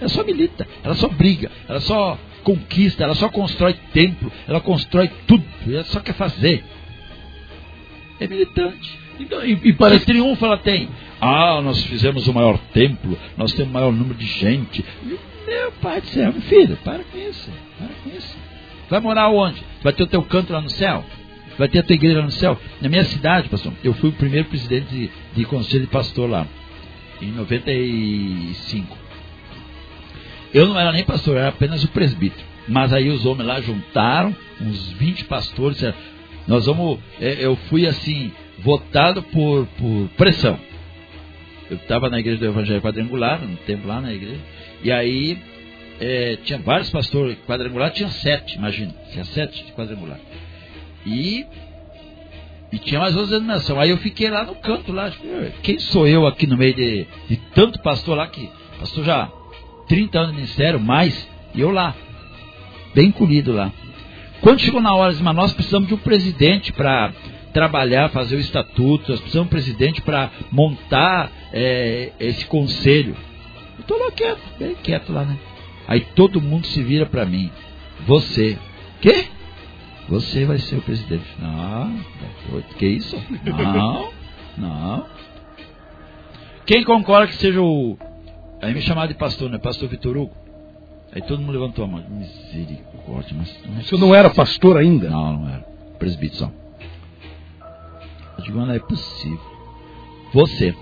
Ela só milita, ela só briga, ela só conquista, ela só constrói templo, ela constrói tudo, ela só quer fazer. É militante. Então, e, e. Que triunfo ela tem? Ah, nós fizemos o maior templo, nós temos o maior número de gente. Meu pai do céu, meu filho, para com isso, para com isso. Vai morar onde? Vai ter o teu canto lá no céu? Vai ter a tua igreja lá no céu? Na minha cidade, pastor, eu fui o primeiro presidente de, de conselho de pastor lá, em 95. Eu não era nem pastor, era apenas o presbítero. Mas aí os homens lá juntaram uns 20 pastores. Nós vamos. É, eu fui assim, votado por, por pressão. Eu estava na igreja do Evangelho Quadrangular, no tempo lá na igreja. E aí é, tinha vários pastores quadrangular, tinha sete, imagina, tinha sete de quadrangular. E E tinha mais outras denominações. Aí eu fiquei lá no canto, lá. Quem sou eu aqui no meio de, de tanto pastor lá que. Pastor já 30 anos de ministério, mais, e eu lá. Bem colhido lá. Quando chegou na hora, mas nós precisamos de um presidente para trabalhar, fazer o estatuto, nós precisamos de um presidente para montar é, esse conselho. Eu estou lá quieto, bem quieto lá, né? Aí todo mundo se vira para mim. Você. Quê? Você vai ser o presidente. Não, que isso? Não, não. Quem concorda que seja o. Aí me chamaram de pastor, né? Pastor Vitor Hugo. Aí todo mundo levantou a mão. Misericórdia, mas. Não é Você não era pastor ainda? Não, não era. Presbítero só. Eu digo, não é possível. Você.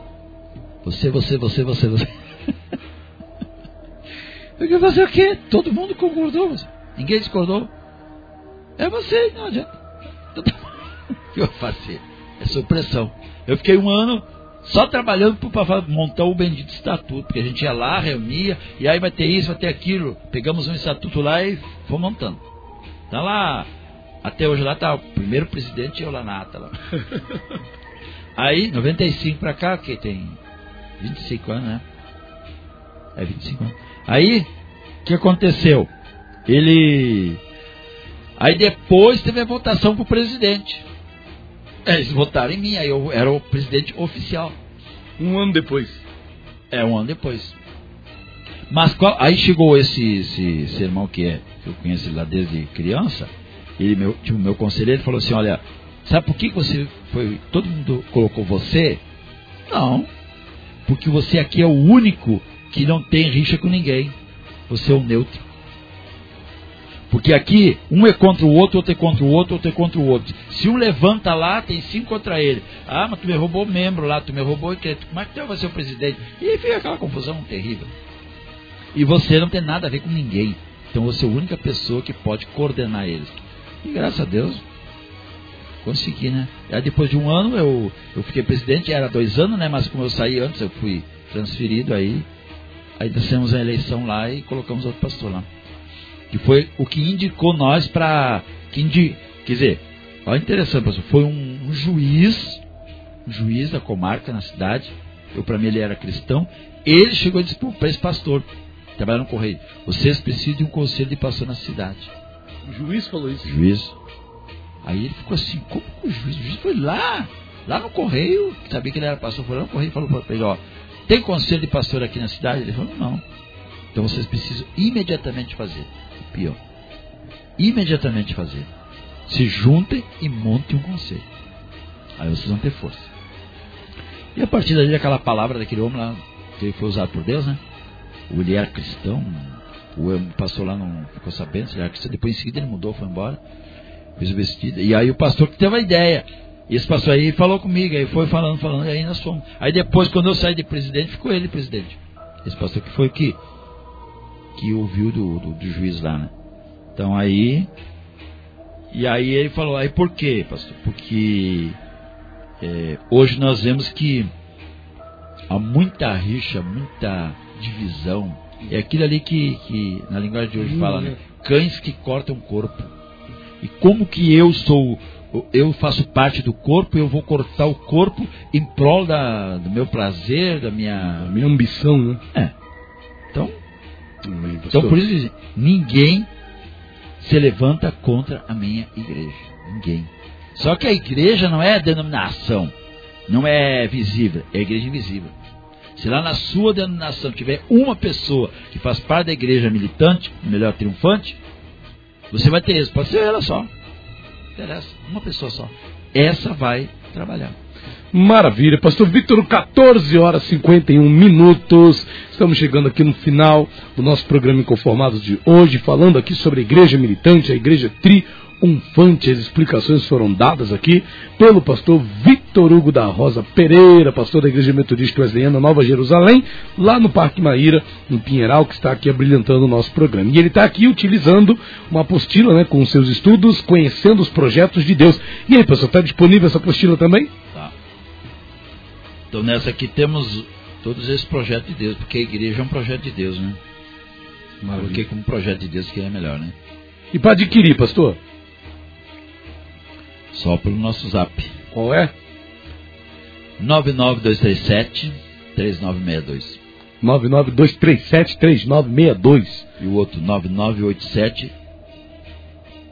Você, você, você, você, você. Eu digo, fazer o quê? Todo mundo concordou. Ninguém discordou. É você, não adianta. O que eu fazer? É supressão. Eu fiquei um ano só trabalhando para montar o bendito estatuto, porque a gente ia lá, reunia, e aí vai ter isso, vai ter aquilo. Pegamos um estatuto lá e fomos montando. Tá lá, até hoje lá tá o primeiro presidente e eu lá na ata lá. Aí, 95 para cá, que tem 25 anos, né? É 25 anos. Aí, o que aconteceu? Ele. Aí depois teve a votação pro presidente. É, eles votaram em mim, aí eu era o presidente oficial. Um ano depois. É, um ano depois. Mas qual, aí chegou esse, esse, esse irmão que, é, que eu conheço ele lá desde criança, ele, meu, tipo, meu conselheiro, falou assim, olha, sabe por que você foi. Todo mundo colocou você? Não. Porque você aqui é o único que não tem rixa com ninguém. Você é o neutro. Porque aqui, um é contra o outro, outro é contra o outro, outro é contra o outro. Se um levanta lá, tem cinco contra ele. Ah, mas tu me roubou membro lá, tu me roubou crédito. Como é que tu vai ser o presidente? E fica aquela confusão terrível. E você não tem nada a ver com ninguém. Então você é a única pessoa que pode coordenar eles. E graças a Deus, consegui, né? Aí depois de um ano eu, eu fiquei presidente, era dois anos, né? Mas como eu saí antes, eu fui transferido aí. Aí descemos a eleição lá e colocamos outro pastor lá que foi o que indicou nós para. Indi, quer dizer, olha interessante, pastor, foi um, um, juiz, um juiz da comarca na cidade, eu para mim ele era cristão, ele chegou e disse para esse pastor, trabalhando no correio, vocês precisam de um conselho de pastor na cidade. O juiz falou isso? Juiz. Aí ele ficou assim, como que o juiz? O juiz foi lá, lá no correio, sabia que ele era pastor, foi lá no correio e falou para ele, ó, tem conselho de pastor aqui na cidade? Ele falou, não. Então vocês precisam imediatamente fazer Imediatamente fazer. Se juntem e montem um conselho. Aí vocês vão ter força. E a partir daí, aquela palavra daquele homem lá, que foi usado por Deus, né? O ele era cristão, o pastor lá não ficou sabendo, ele era cristão, depois em seguida ele mudou, foi embora, fez o vestido. E aí o pastor que teve a ideia. Esse pastor aí falou comigo, aí foi falando, falando, e aí nós fomos. Aí depois, quando eu saí de presidente, ficou ele presidente. Esse pastor que foi que que ouviu do, do, do juiz lá, né? Então aí. E aí ele falou, aí por quê, pastor? Porque é, hoje nós vemos que há muita rixa, muita divisão. É aquilo ali que, que na linguagem de hoje fala, né? Cães que cortam o corpo. E como que eu sou, eu faço parte do corpo, eu vou cortar o corpo em prol da, do meu prazer, da minha. minha ambição, né? É. Então, então, por isso, ninguém se levanta contra a minha igreja. Ninguém. Só que a igreja não é a denominação, não é visível, é a igreja invisível. Se lá na sua denominação tiver uma pessoa que faz parte da igreja militante, melhor triunfante, você vai ter isso. Pode ser ela só. Interessa. Uma pessoa só. Essa vai trabalhar. Maravilha. Pastor Victor, 14 horas e 51 minutos. Estamos chegando aqui no final do nosso programa Inconformados de hoje, falando aqui sobre a igreja militante, a igreja triunfante. As explicações foram dadas aqui pelo pastor Victor Hugo da Rosa Pereira, pastor da Igreja Metodista Wesleyana Nova Jerusalém, lá no Parque Maíra, no Pinheiral, que está aqui abrilhantando o nosso programa. E ele está aqui utilizando uma apostila né, com seus estudos, conhecendo os projetos de Deus. E aí, pastor, está disponível essa apostila também? Então nessa aqui temos todos esses projetos de Deus, porque a igreja é um projeto de Deus, né? Maravilha. Porque como projeto de Deus que é melhor, né? E para adquirir, pastor? Só pelo nosso zap. Qual é? 99237 3962. 992373962. E o outro 9987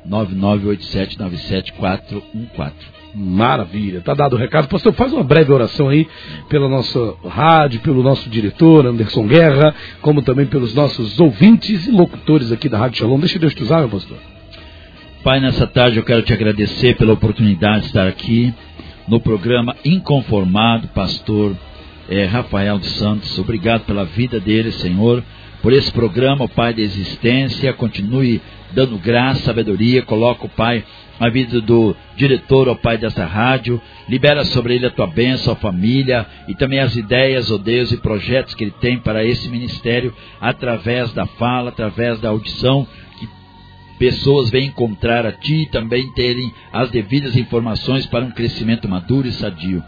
9987 97414. Maravilha, tá dado o recado. Pastor, faz uma breve oração aí pela nossa rádio, pelo nosso diretor, Anderson Guerra, como também pelos nossos ouvintes e locutores aqui da Rádio Shalom. Deixa Deus te usar, meu pastor. Pai, nessa tarde eu quero te agradecer pela oportunidade de estar aqui no programa Inconformado, pastor é, Rafael dos Santos. Obrigado pela vida dele, Senhor, por esse programa, Pai da existência. Continue dando graça, sabedoria. Coloca, o Pai, a vida do diretor, ó Pai, dessa rádio. Libera sobre ele a tua bênção, a família e também as ideias, ó Deus, e projetos que ele tem para esse ministério através da fala, através da audição. Que pessoas venham encontrar a Ti e também terem as devidas informações para um crescimento maduro e sadio.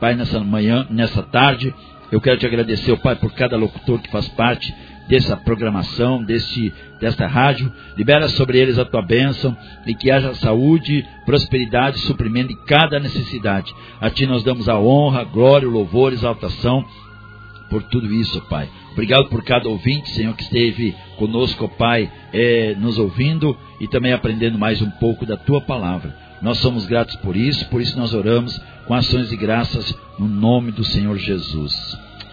Pai, nessa manhã, nessa tarde, eu quero te agradecer, Pai, por cada locutor que faz parte dessa programação, deste, desta rádio. Libera sobre eles a tua bênção e que haja saúde, prosperidade, suprimento de cada necessidade. A ti nós damos a honra, glória, louvor, exaltação por tudo isso, Pai. Obrigado por cada ouvinte, Senhor, que esteve conosco, Pai, é, nos ouvindo e também aprendendo mais um pouco da tua palavra. Nós somos gratos por isso, por isso nós oramos com ações de graças no nome do Senhor Jesus.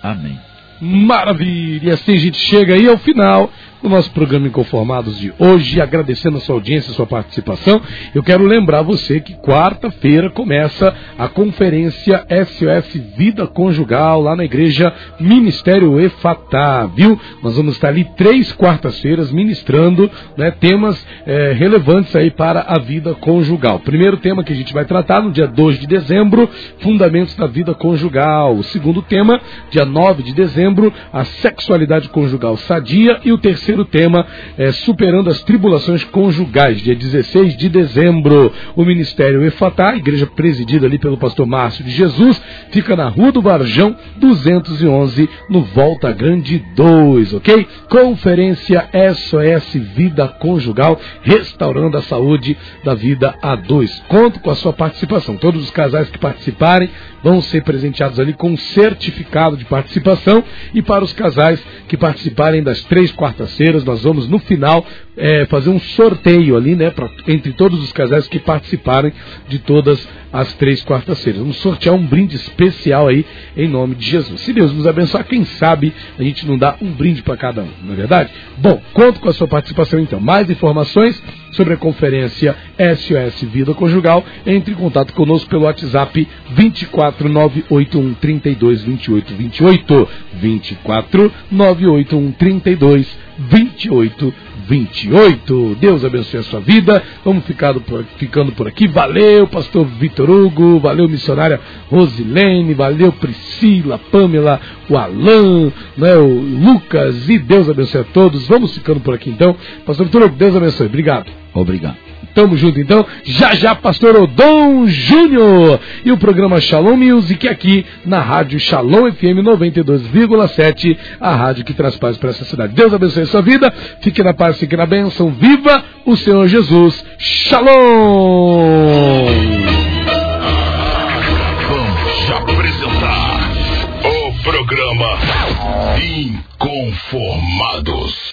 Amém. Maravilha! Assim a gente chega aí ao final do nosso programa Inconformados de hoje, agradecendo a sua audiência, a sua participação. Eu quero lembrar você que quarta-feira começa a conferência SOS Vida Conjugal lá na igreja Ministério Efatá, viu? Nós vamos estar ali três quartas-feiras ministrando né, temas é, relevantes aí para a vida conjugal. Primeiro tema que a gente vai tratar no dia 2 de dezembro, Fundamentos da Vida Conjugal. O segundo tema, dia 9 de dezembro, a sexualidade conjugal sadia. E o terceiro tema é Superando as Tribulações Conjugais, dia 16 de dezembro. O Ministério Efatá, igreja presidida ali pelo pastor Márcio de Jesus, fica na Rua do Varjão, 211, no Volta Grande 2, ok? Conferência SOS Vida Conjugal, restaurando a saúde da vida a dois. Conto com a sua participação. Todos os casais que participarem vão ser presenteados ali com um certificado de participação e para os casais que participarem das três quartas-feiras, nós vamos no final é, fazer um sorteio ali, né, pra, entre todos os casais que participarem de todas as três quartas-feiras. Vamos sortear um brinde especial aí em nome de Jesus. Se Deus nos abençoar, quem sabe a gente não dá um brinde para cada um, não é verdade? Bom, conto com a sua participação então. Mais informações sobre a conferência SOS Vida Conjugal, entre em contato conosco pelo WhatsApp 24981 32 28 28 24 981 32 28 28. Deus abençoe a sua vida. Vamos ficando por, ficando por aqui. Valeu, pastor Vitor Hugo. Valeu, missionária Rosilene. Valeu, Priscila, Pamela, o Alain, né, o Lucas. E Deus abençoe a todos. Vamos ficando por aqui então. Pastor Vitor Hugo, Deus abençoe. Obrigado. Obrigado. Tamo junto então. Já já, pastor Odon Júnior. E o programa Shalom Music aqui na rádio Shalom FM 92,7, a rádio que traz paz para essa cidade. Deus abençoe a sua vida. Fique na paz, fique na bênção. Viva o Senhor Jesus. Shalom. Vamos apresentar o programa Inconformados.